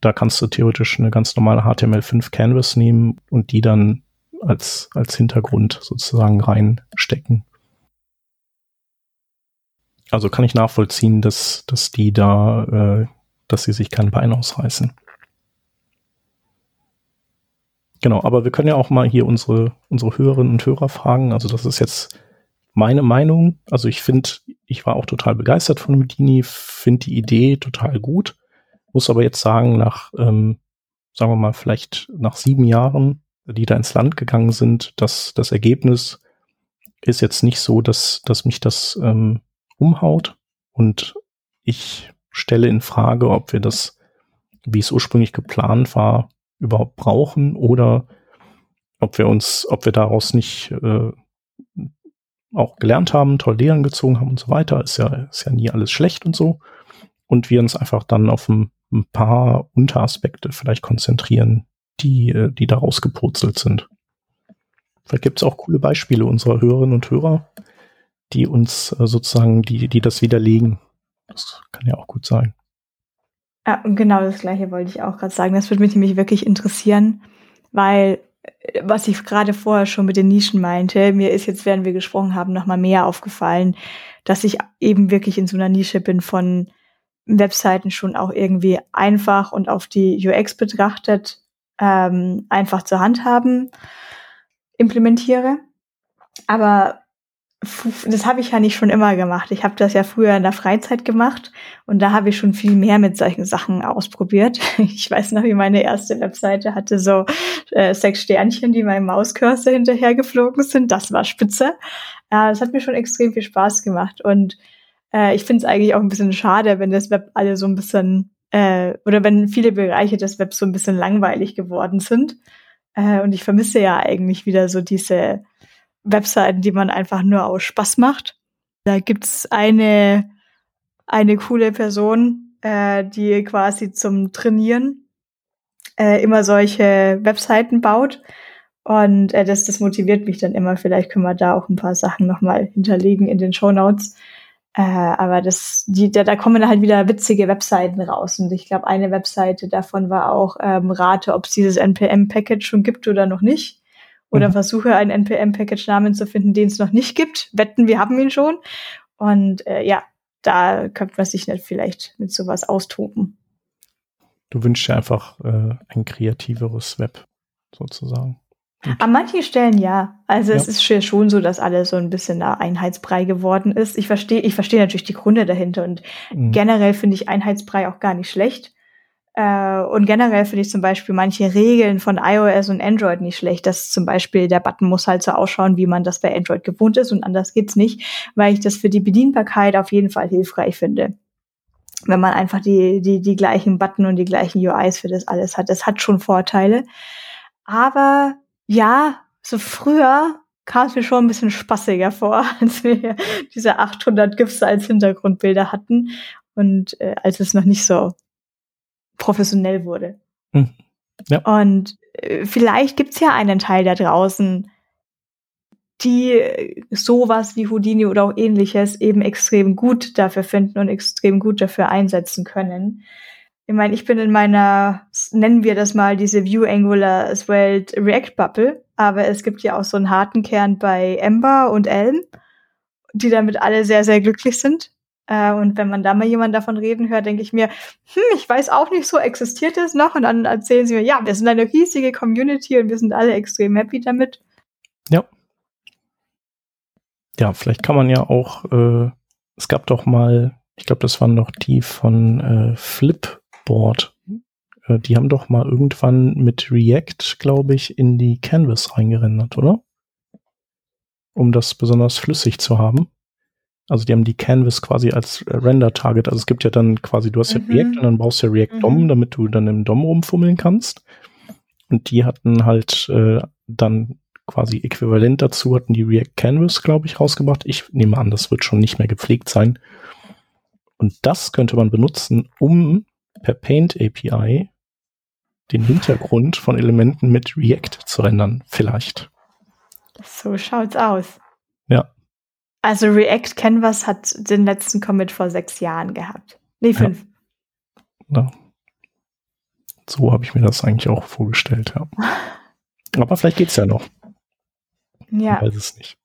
Da kannst du theoretisch eine ganz normale HTML5 Canvas nehmen und die dann als, als Hintergrund sozusagen reinstecken. Also kann ich nachvollziehen, dass, dass die da, äh, dass sie sich kein Bein ausreißen. Genau, aber wir können ja auch mal hier unsere, unsere Hörerinnen und Hörer fragen. Also das ist jetzt meine Meinung. Also ich finde, ich war auch total begeistert von Houdini, finde die Idee total gut, muss aber jetzt sagen, nach, ähm, sagen wir mal, vielleicht nach sieben Jahren, die da ins Land gegangen sind, dass das Ergebnis ist jetzt nicht so, dass, dass mich das ähm, umhaut. Und ich stelle in Frage, ob wir das, wie es ursprünglich geplant war, überhaupt brauchen oder ob wir uns, ob wir daraus nicht äh, auch gelernt haben, toll Lehren gezogen haben und so weiter. Ist ja, ist ja nie alles schlecht und so. Und wir uns einfach dann auf ein, ein paar Unteraspekte vielleicht konzentrieren, die, äh, die daraus gepurzelt sind. Vielleicht gibt es auch coole Beispiele unserer Hörerinnen und Hörer, die uns äh, sozusagen, die, die das widerlegen. Das kann ja auch gut sein. Ja, und genau das gleiche wollte ich auch gerade sagen. Das würde mich nämlich wirklich interessieren, weil äh, was ich gerade vorher schon mit den Nischen meinte, mir ist jetzt, während wir gesprochen haben, nochmal mehr aufgefallen, dass ich eben wirklich in so einer Nische bin von Webseiten schon auch irgendwie einfach und auf die UX betrachtet ähm, einfach zur Handhaben implementiere. Aber das habe ich ja nicht schon immer gemacht. Ich habe das ja früher in der Freizeit gemacht und da habe ich schon viel mehr mit solchen Sachen ausprobiert. Ich weiß noch, wie meine erste Webseite hatte so äh, sechs Sternchen, die meinem Mauscursor hinterhergeflogen sind. Das war spitze. Äh, das hat mir schon extrem viel Spaß gemacht und äh, ich finde es eigentlich auch ein bisschen schade, wenn das Web alle so ein bisschen äh, oder wenn viele Bereiche des Webs so ein bisschen langweilig geworden sind. Äh, und ich vermisse ja eigentlich wieder so diese Webseiten, die man einfach nur aus Spaß macht. Da gibt's eine, eine coole Person, äh, die quasi zum Trainieren äh, immer solche Webseiten baut. Und äh, das, das motiviert mich dann immer. Vielleicht können wir da auch ein paar Sachen nochmal hinterlegen in den Show Notes. Äh, aber das, die, da, da kommen halt wieder witzige Webseiten raus. Und ich glaube, eine Webseite davon war auch ähm, Rate, ob es dieses NPM-Package schon gibt oder noch nicht oder mhm. versuche einen NPM-Package-Namen zu finden, den es noch nicht gibt. Wetten, wir haben ihn schon. Und äh, ja, da könnte man sich nicht vielleicht mit sowas austoben. Du wünschst dir einfach äh, ein kreativeres Web, sozusagen. Und An manchen Stellen ja. Also ja. es ist schon so, dass alles so ein bisschen ein Einheitsbrei geworden ist. Ich verstehe, ich verstehe natürlich die Gründe dahinter und mhm. generell finde ich Einheitsbrei auch gar nicht schlecht. Äh, und generell finde ich zum Beispiel manche Regeln von iOS und Android nicht schlecht. Dass zum Beispiel der Button muss halt so ausschauen, wie man das bei Android gewohnt ist und anders geht's nicht, weil ich das für die Bedienbarkeit auf jeden Fall hilfreich finde. Wenn man einfach die, die, die gleichen Button und die gleichen UIs für das alles hat. Das hat schon Vorteile. Aber ja, so früher kam es mir schon ein bisschen spaßiger vor, als wir diese 800 GIFs als Hintergrundbilder hatten und äh, als es noch nicht so professionell wurde. Hm. Ja. Und äh, vielleicht gibt's ja einen Teil da draußen, die äh, sowas wie Houdini oder auch ähnliches eben extrem gut dafür finden und extrem gut dafür einsetzen können. Ich meine, ich bin in meiner, nennen wir das mal, diese View Angular Svelte React Bubble, aber es gibt ja auch so einen harten Kern bei Ember und Elm, die damit alle sehr, sehr glücklich sind. Äh, und wenn man da mal jemand davon reden hört, denke ich mir, hm, ich weiß auch nicht so, existiert es noch? Und dann erzählen sie mir, ja, wir sind eine riesige Community und wir sind alle extrem happy damit. Ja. Ja, vielleicht kann man ja auch, äh, es gab doch mal, ich glaube, das waren doch die von äh, Flipboard. Äh, die haben doch mal irgendwann mit React, glaube ich, in die Canvas reingerendert, oder? Um das besonders flüssig zu haben. Also die haben die Canvas quasi als Render-Target. Also es gibt ja dann quasi, du hast ja mhm. React und dann brauchst du ja React DOM, mhm. damit du dann im DOM rumfummeln kannst. Und die hatten halt äh, dann quasi äquivalent dazu, hatten die React Canvas, glaube ich, rausgebracht. Ich nehme an, das wird schon nicht mehr gepflegt sein. Und das könnte man benutzen, um per Paint API den Hintergrund von Elementen mit React zu rendern, vielleicht. So schaut's aus. Also React Canvas hat den letzten Commit vor sechs Jahren gehabt. Nee, fünf. Ja. ja. So habe ich mir das eigentlich auch vorgestellt, ja. Aber vielleicht geht's ja noch. Ja. Ich weiß es nicht.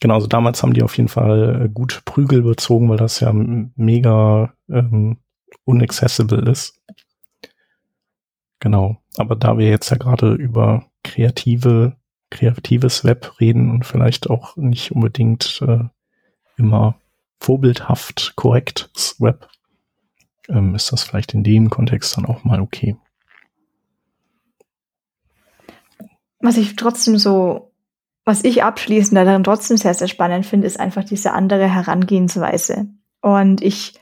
Genau, also damals haben die auf jeden Fall gut Prügel bezogen, weil das ja mega ähm, unaccessible ist. Genau. Aber da wir jetzt ja gerade über kreative, kreatives Web reden und vielleicht auch nicht unbedingt äh, immer vorbildhaft korrektes Web, ähm, ist das vielleicht in dem Kontext dann auch mal okay. Was ich trotzdem so, was ich abschließend darin trotzdem sehr, sehr spannend finde, ist einfach diese andere Herangehensweise. Und ich,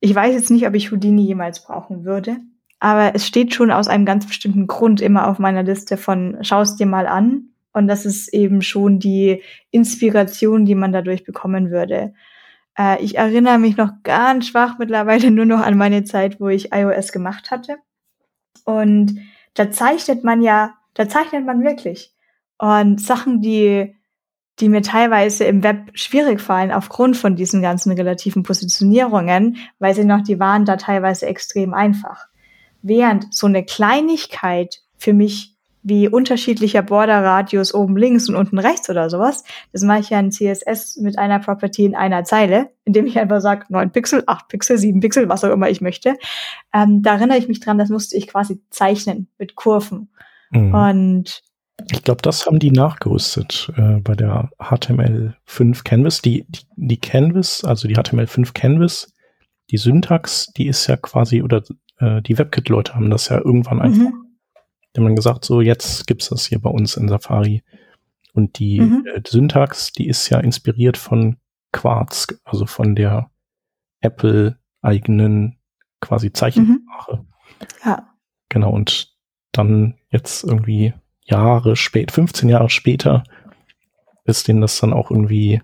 ich weiß jetzt nicht, ob ich Houdini jemals brauchen würde. Aber es steht schon aus einem ganz bestimmten Grund immer auf meiner Liste von schaust dir mal an. Und das ist eben schon die Inspiration, die man dadurch bekommen würde. Äh, ich erinnere mich noch ganz schwach mittlerweile nur noch an meine Zeit, wo ich iOS gemacht hatte. Und da zeichnet man ja, da zeichnet man wirklich. Und Sachen, die, die mir teilweise im Web schwierig fallen, aufgrund von diesen ganzen relativen Positionierungen, weiß ich noch, die waren da teilweise extrem einfach. Während so eine Kleinigkeit für mich wie unterschiedlicher Border-Radius oben links und unten rechts oder sowas, das mache ich ja in CSS mit einer Property in einer Zeile, indem ich einfach sage, 9 Pixel, 8 Pixel, 7 Pixel, was auch immer ich möchte. Ähm, da erinnere ich mich dran, das musste ich quasi zeichnen mit Kurven. Mhm. Und ich glaube, das haben die nachgerüstet äh, bei der HTML5 Canvas. Die, die, die Canvas, also die HTML5 Canvas, die Syntax, die ist ja quasi, oder äh, die WebKit-Leute haben das ja irgendwann mhm. Die haben dann gesagt, so jetzt gibt's das hier bei uns in Safari. Und die, mhm. äh, Syntax, die ist ja inspiriert von Quartz, also von der Apple eigenen quasi Zeichensprache. Mhm. Ja. Genau, und dann jetzt irgendwie Jahre spät, 15 Jahre später, ist denen das dann auch irgendwie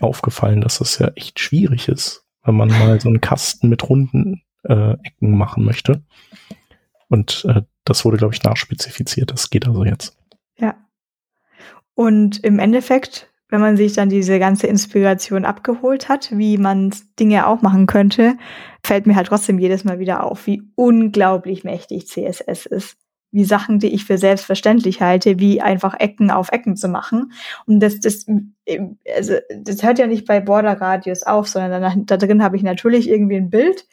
aufgefallen, dass das ja echt schwierig ist, wenn man mal so einen Kasten mit runden äh, Ecken machen möchte. Und äh, das wurde, glaube ich, nachspezifiziert. Das geht also jetzt. Ja. Und im Endeffekt, wenn man sich dann diese ganze Inspiration abgeholt hat, wie man Dinge auch machen könnte, fällt mir halt trotzdem jedes Mal wieder auf, wie unglaublich mächtig CSS ist. Wie Sachen, die ich für selbstverständlich halte, wie einfach Ecken auf Ecken zu machen. Und das, das, also, das hört ja nicht bei Border Radius auf, sondern da, da drin habe ich natürlich irgendwie ein Bild,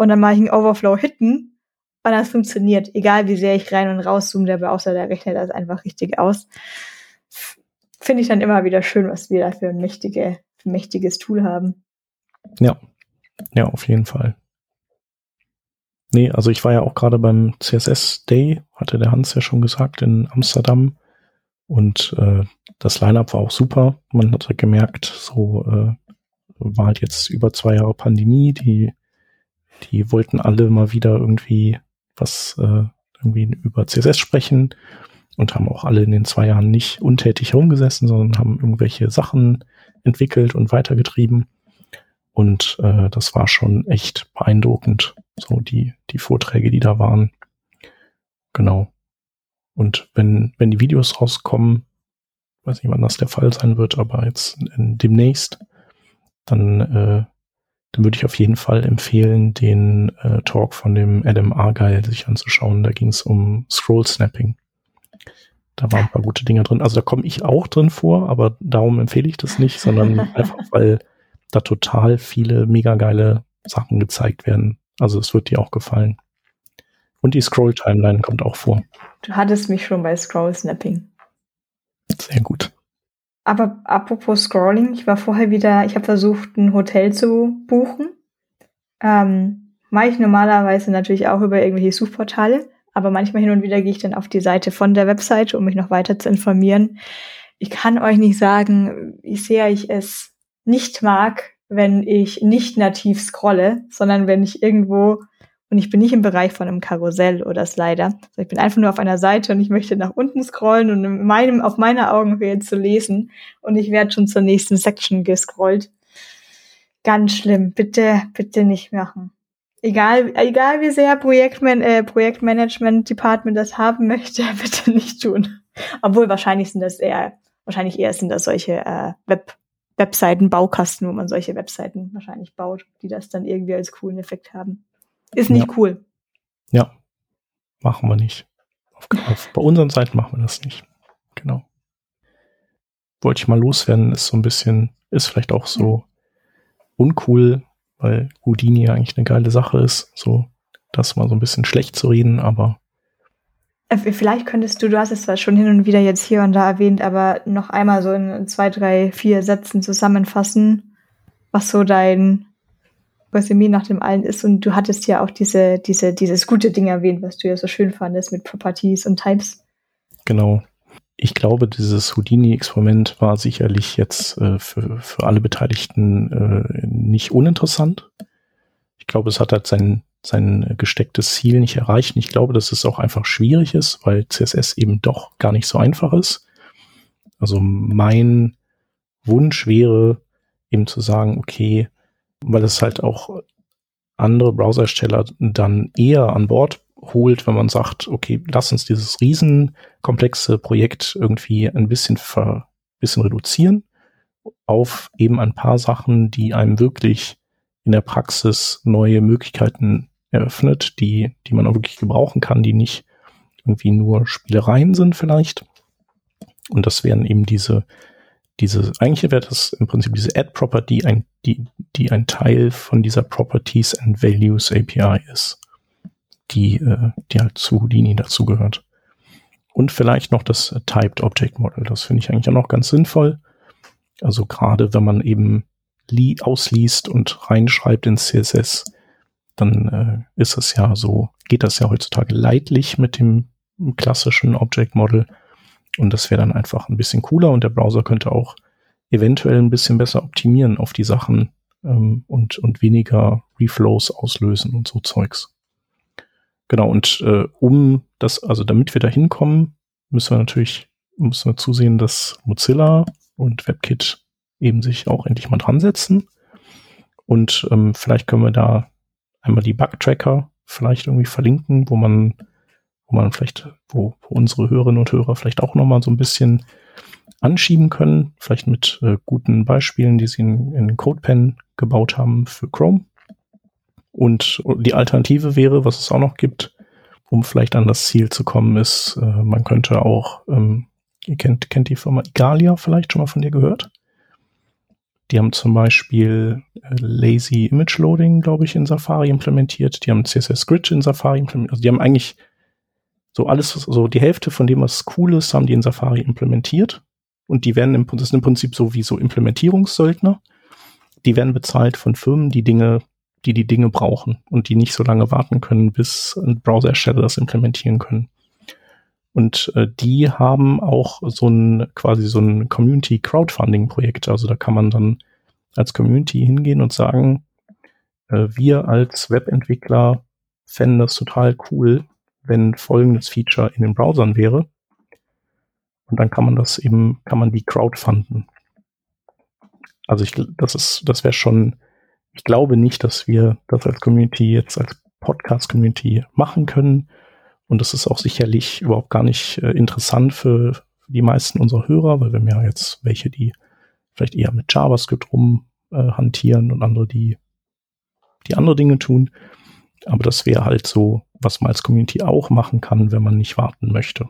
und dann mache ich einen Overflow hitten und das funktioniert. Egal wie sehr ich rein und raus zoome, der Browser, der rechnet das einfach richtig aus. Finde ich dann immer wieder schön, was wir da für ein mächtige, ein mächtiges Tool haben. Ja, ja, auf jeden Fall. Nee, also ich war ja auch gerade beim CSS Day, hatte der Hans ja schon gesagt, in Amsterdam. Und äh, das Line-up war auch super. Man hat gemerkt, so äh, war halt jetzt über zwei Jahre Pandemie, die die wollten alle mal wieder irgendwie was äh, irgendwie über CSS sprechen und haben auch alle in den zwei Jahren nicht untätig herumgesessen, sondern haben irgendwelche Sachen entwickelt und weitergetrieben. Und äh, das war schon echt beeindruckend, so die, die Vorträge, die da waren. Genau. Und wenn, wenn die Videos rauskommen, weiß nicht, wann das der Fall sein wird, aber jetzt in, demnächst, dann äh, dann würde ich auf jeden Fall empfehlen, den äh, Talk von dem Adam Argyle sich anzuschauen. Da ging es um Scroll Snapping. Da waren ein paar gute Dinge drin. Also da komme ich auch drin vor, aber darum empfehle ich das nicht, sondern einfach, weil da total viele mega geile Sachen gezeigt werden. Also es wird dir auch gefallen. Und die Scroll-Timeline kommt auch vor. Du hattest mich schon bei Scroll-Snapping. Sehr gut. Aber apropos Scrolling, ich war vorher wieder, ich habe versucht, ein Hotel zu buchen. Ähm, mache ich normalerweise natürlich auch über irgendwelche Suchportale, aber manchmal hin und wieder gehe ich dann auf die Seite von der Webseite, um mich noch weiter zu informieren. Ich kann euch nicht sagen, wie sehr ich es nicht mag, wenn ich nicht nativ scrolle, sondern wenn ich irgendwo und ich bin nicht im Bereich von einem Karussell oder Slider. Ich bin einfach nur auf einer Seite und ich möchte nach unten scrollen und in meinem, auf meiner Augenhöhe zu lesen. Und ich werde schon zur nächsten Section gescrollt. Ganz schlimm. Bitte, bitte nicht machen. Egal, egal wie sehr Projektman äh, Projektmanagement Department das haben möchte, bitte nicht tun. Obwohl wahrscheinlich sind das eher, wahrscheinlich eher sind das solche äh, Web Webseiten, Baukasten, wo man solche Webseiten wahrscheinlich baut, die das dann irgendwie als coolen Effekt haben. Ist nicht ja. cool. Ja, machen wir nicht. Auf, auf, bei unseren Seiten machen wir das nicht. Genau. Wollte ich mal loswerden, ist so ein bisschen, ist vielleicht auch so uncool, weil Houdini ja eigentlich eine geile Sache ist, so das mal so ein bisschen schlecht zu reden, aber äh, Vielleicht könntest du, du hast es zwar schon hin und wieder jetzt hier und da erwähnt, aber noch einmal so in zwei, drei, vier Sätzen zusammenfassen, was so dein Resümee nach dem allen ist. Und du hattest ja auch diese, diese, dieses gute Ding erwähnt, was du ja so schön fandest mit Properties und Types. Genau. Ich glaube, dieses Houdini-Experiment war sicherlich jetzt äh, für, für alle Beteiligten äh, nicht uninteressant. Ich glaube, es hat halt sein, sein gestecktes Ziel nicht erreicht. Und ich glaube, dass es auch einfach schwierig ist, weil CSS eben doch gar nicht so einfach ist. Also mein Wunsch wäre eben zu sagen, okay, weil es halt auch andere Browsersteller dann eher an Bord holt, wenn man sagt, okay, lass uns dieses riesenkomplexe Projekt irgendwie ein bisschen ver, bisschen reduzieren auf eben ein paar Sachen, die einem wirklich in der Praxis neue Möglichkeiten eröffnet, die, die man auch wirklich gebrauchen kann, die nicht irgendwie nur Spielereien sind vielleicht. Und das wären eben diese diese, eigentlich wäre das im Prinzip diese Add-Property, ein, die, die ein Teil von dieser Properties and Values API ist, die, äh, die halt zu Houdini dazugehört. Und vielleicht noch das Typed Object Model. Das finde ich eigentlich auch noch ganz sinnvoll. Also gerade wenn man eben ausliest und reinschreibt ins CSS, dann äh, ist es ja so, geht das ja heutzutage leidlich mit dem klassischen Object Model. Und das wäre dann einfach ein bisschen cooler und der Browser könnte auch eventuell ein bisschen besser optimieren auf die Sachen ähm, und, und weniger Reflows auslösen und so Zeugs. Genau, und äh, um das, also damit wir da hinkommen, müssen wir natürlich, müssen wir zusehen, dass Mozilla und WebKit eben sich auch endlich mal dran setzen. Und ähm, vielleicht können wir da einmal die Bug-Tracker vielleicht irgendwie verlinken, wo man wo man vielleicht, wo, wo unsere Hörerinnen und Hörer vielleicht auch nochmal so ein bisschen anschieben können, vielleicht mit äh, guten Beispielen, die sie in, in CodePen gebaut haben für Chrome. Und die Alternative wäre, was es auch noch gibt, um vielleicht an das Ziel zu kommen, ist, äh, man könnte auch, ähm, ihr kennt, kennt die Firma Igalia vielleicht schon mal von dir gehört? Die haben zum Beispiel äh, Lazy Image Loading, glaube ich, in Safari implementiert. Die haben CSS Grid in Safari implementiert. Also die haben eigentlich so alles, so die Hälfte von dem, was cool ist, haben die in Safari implementiert. Und die werden im, das sind im Prinzip so wie so Implementierungssöldner. Die werden bezahlt von Firmen, die Dinge, die die Dinge brauchen und die nicht so lange warten können, bis ein Browserersteller das implementieren können. Und äh, die haben auch so ein quasi so ein Community Crowdfunding Projekt. Also da kann man dann als Community hingehen und sagen, äh, wir als Webentwickler fänden das total cool, wenn folgendes Feature in den Browsern wäre. Und dann kann man das eben, kann man die crowdfunden. Also ich, das ist, das wäre schon, ich glaube nicht, dass wir das als Community jetzt als Podcast-Community machen können. Und das ist auch sicherlich überhaupt gar nicht äh, interessant für die meisten unserer Hörer, weil wir haben ja jetzt welche, die vielleicht eher mit JavaScript rum äh, und andere, die, die andere Dinge tun. Aber das wäre halt so, was man als Community auch machen kann, wenn man nicht warten möchte.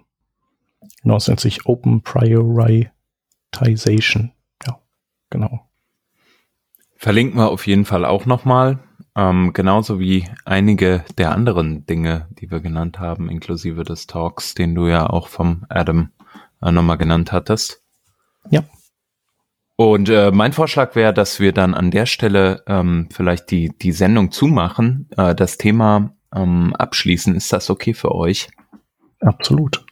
Genau, es nennt sich Open Prioritization. Ja, genau. Verlinken wir auf jeden Fall auch nochmal. Ähm, genauso wie einige der anderen Dinge, die wir genannt haben, inklusive des Talks, den du ja auch vom Adam äh, nochmal genannt hattest. Ja. Und äh, mein Vorschlag wäre, dass wir dann an der Stelle ähm, vielleicht die, die Sendung zumachen, äh, das Thema ähm, abschließen. Ist das okay für euch? Absolut.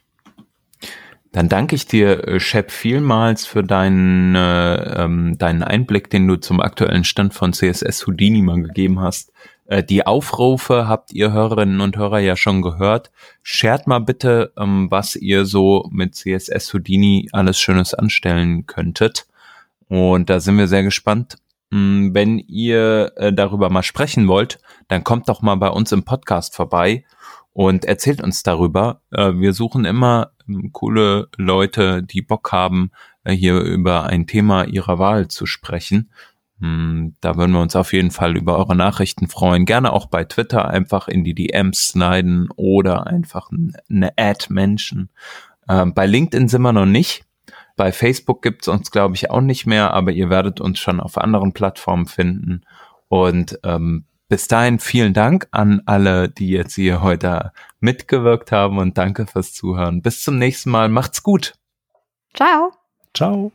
Dann danke ich dir, äh, Shep, vielmals für deinen, äh, ähm, deinen Einblick, den du zum aktuellen Stand von CSS Houdini mal gegeben hast. Äh, die Aufrufe habt ihr Hörerinnen und Hörer ja schon gehört. Shared mal bitte, ähm, was ihr so mit CSS Houdini alles Schönes anstellen könntet. Und da sind wir sehr gespannt. Hm, wenn ihr äh, darüber mal sprechen wollt, dann kommt doch mal bei uns im Podcast vorbei und erzählt uns darüber. Äh, wir suchen immer ähm, coole Leute, die Bock haben, äh, hier über ein Thema ihrer Wahl zu sprechen. Hm, da würden wir uns auf jeden Fall über eure Nachrichten freuen. Gerne auch bei Twitter einfach in die DMs schneiden oder einfach eine Ad-Menschen. bei LinkedIn sind wir noch nicht. Bei Facebook gibt's uns, glaube ich, auch nicht mehr, aber ihr werdet uns schon auf anderen Plattformen finden. Und ähm, bis dahin vielen Dank an alle, die jetzt hier heute mitgewirkt haben und danke fürs Zuhören. Bis zum nächsten Mal. Macht's gut. Ciao. Ciao.